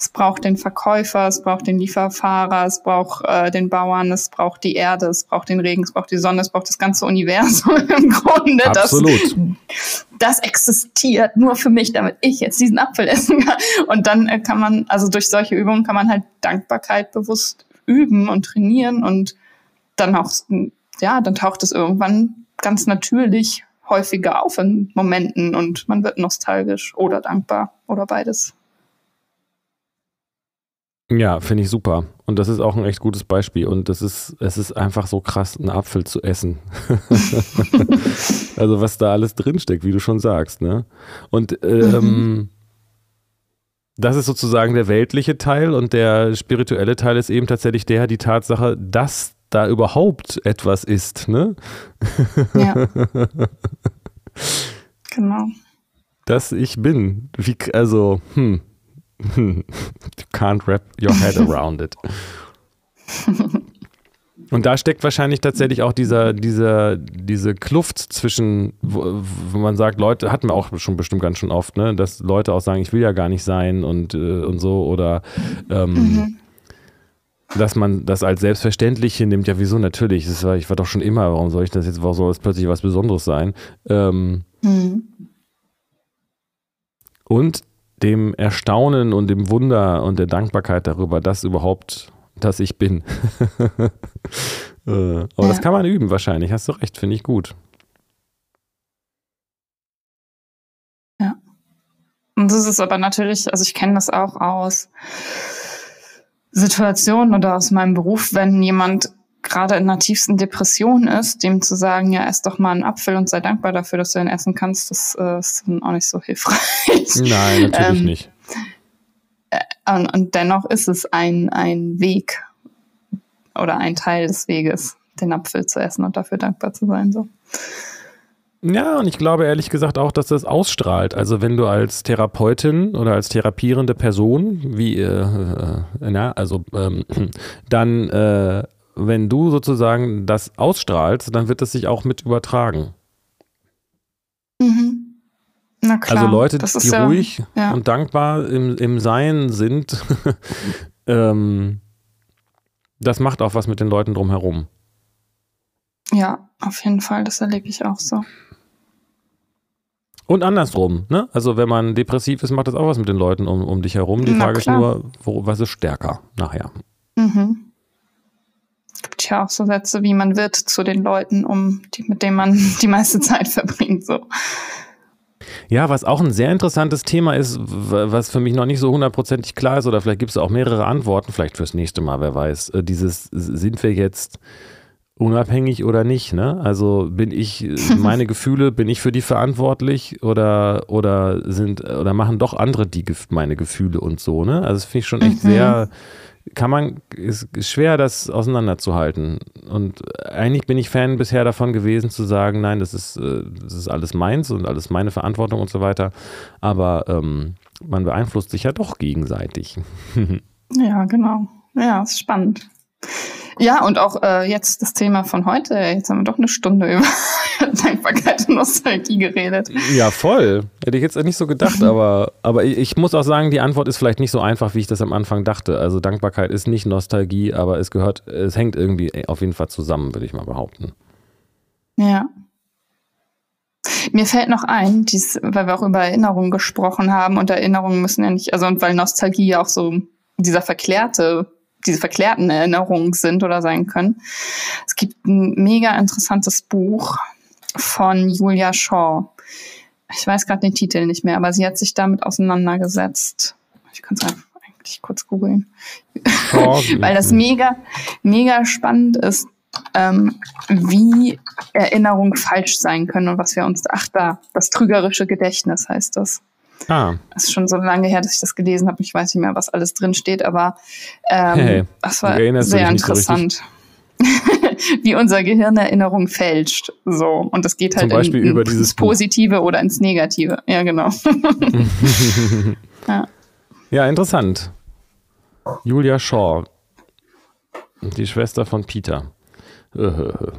es braucht den Verkäufer, es braucht den Lieferfahrer, es braucht äh, den Bauern, es braucht die Erde, es braucht den Regen, es braucht die Sonne, es braucht das ganze Universum im Grunde. Absolut. Das, das existiert nur für mich, damit ich jetzt diesen Apfel essen kann. Und dann äh, kann man, also durch solche Übungen kann man halt Dankbarkeit bewusst üben und trainieren und dann auch, ja, dann taucht es irgendwann ganz natürlich häufiger auf in Momenten und man wird nostalgisch oder dankbar oder beides. Ja, finde ich super. Und das ist auch ein echt gutes Beispiel. Und das ist, es ist einfach so krass, einen Apfel zu essen. also was da alles drinsteckt, wie du schon sagst, ne? Und ähm, das ist sozusagen der weltliche Teil und der spirituelle Teil ist eben tatsächlich der, die Tatsache, dass da überhaupt etwas ist, ne? Ja. genau. Dass ich bin. Wie, also, hm. you can't wrap your head around it. Und da steckt wahrscheinlich tatsächlich auch dieser, dieser, diese Kluft zwischen, wo, wo, man sagt, Leute, hatten wir auch schon bestimmt ganz schön oft, ne, dass Leute auch sagen, ich will ja gar nicht sein und, äh, und so oder ähm, mhm dass man das als selbstverständlich hinnimmt, ja wieso natürlich, das war, ich war doch schon immer, warum soll ich das jetzt, warum soll das plötzlich was Besonderes sein? Ähm, mhm. Und dem Erstaunen und dem Wunder und der Dankbarkeit darüber, dass überhaupt, dass ich bin. äh, aber ja. das kann man üben wahrscheinlich, hast du recht, finde ich gut. Ja. Und das ist aber natürlich, also ich kenne das auch aus Situation oder aus meinem Beruf, wenn jemand gerade in der tiefsten Depression ist, dem zu sagen, ja, ess doch mal einen Apfel und sei dankbar dafür, dass du ihn essen kannst, das äh, ist dann auch nicht so hilfreich. Nein, natürlich ähm, nicht. Äh, und, und dennoch ist es ein, ein Weg oder ein Teil des Weges, den Apfel zu essen und dafür dankbar zu sein. So. Ja, und ich glaube ehrlich gesagt auch, dass das ausstrahlt. Also wenn du als Therapeutin oder als therapierende Person, wie, äh, äh, na, also ähm, dann, äh, wenn du sozusagen das ausstrahlst, dann wird das sich auch mit übertragen. Mhm. Na klar, also Leute, die ja, ruhig ja. und dankbar im, im Sein sind, ähm, das macht auch was mit den Leuten drumherum. Ja, auf jeden Fall, das erlebe ich auch so. Und andersrum, ne? Also wenn man depressiv ist, macht das auch was mit den Leuten um, um dich herum. Die Na, Frage klar. ist nur, wo, was ist stärker nachher? Mhm. Es gibt ja auch so Sätze wie man wird zu den Leuten, um die, mit denen man die meiste Zeit verbringt. So. Ja, was auch ein sehr interessantes Thema ist, was für mich noch nicht so hundertprozentig klar ist, oder vielleicht gibt es auch mehrere Antworten, vielleicht fürs nächste Mal, wer weiß. Äh, dieses, sind wir jetzt unabhängig oder nicht, ne? Also bin ich, meine Gefühle, bin ich für die verantwortlich oder, oder sind, oder machen doch andere die meine Gefühle und so, ne? Also das finde ich schon echt mhm. sehr, kann man, ist, ist schwer, das auseinanderzuhalten. Und eigentlich bin ich Fan bisher davon gewesen zu sagen, nein, das ist, äh, das ist alles meins und alles meine Verantwortung und so weiter. Aber ähm, man beeinflusst sich ja doch gegenseitig. ja, genau. Ja, ist spannend. Ja, und auch äh, jetzt das Thema von heute. Jetzt haben wir doch eine Stunde über Dankbarkeit und Nostalgie geredet. Ja, voll. Hätte ich jetzt nicht so gedacht, aber, aber ich muss auch sagen, die Antwort ist vielleicht nicht so einfach, wie ich das am Anfang dachte. Also Dankbarkeit ist nicht Nostalgie, aber es gehört, es hängt irgendwie auf jeden Fall zusammen, würde ich mal behaupten. Ja. Mir fällt noch ein, dies, weil wir auch über Erinnerungen gesprochen haben und Erinnerungen müssen ja nicht, also und weil Nostalgie ja auch so dieser verklärte diese verklärten Erinnerungen sind oder sein können. Es gibt ein mega interessantes Buch von Julia Shaw. ich weiß gerade den Titel nicht mehr, aber sie hat sich damit auseinandergesetzt. Ich kann es eigentlich kurz googeln. Weil das mega, mega spannend ist, ähm, wie Erinnerungen falsch sein können und was wir uns, ach da, das trügerische Gedächtnis heißt das. Ah. Das ist schon so lange her, dass ich das gelesen habe. Ich weiß nicht mehr, was alles drin steht, aber ähm, hey, das war sehr interessant. So wie unser Gehirn Erinnerung fälscht. So. Und das geht halt Zum Beispiel in, über dieses Positive Buch. oder ins Negative. Ja, genau. ja. ja, interessant. Julia Shaw. Die Schwester von Peter.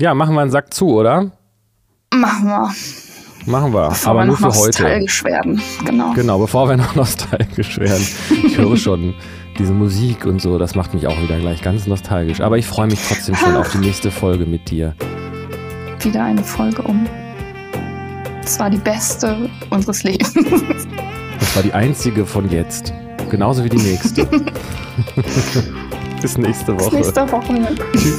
Ja, machen wir einen Sack zu, oder? Machen wir. Machen wir, bevor aber wir nur für heute. nostalgisch werden, genau. Genau, bevor wir noch nostalgisch werden. Ich höre schon diese Musik und so, das macht mich auch wieder gleich ganz nostalgisch. Aber ich freue mich trotzdem schon auf die nächste Folge mit dir. Wieder eine Folge um. Das war die beste unseres Lebens. Das war die einzige von jetzt. Genauso wie die nächste. Bis nächste Woche. Bis nächste Woche. Tschüss.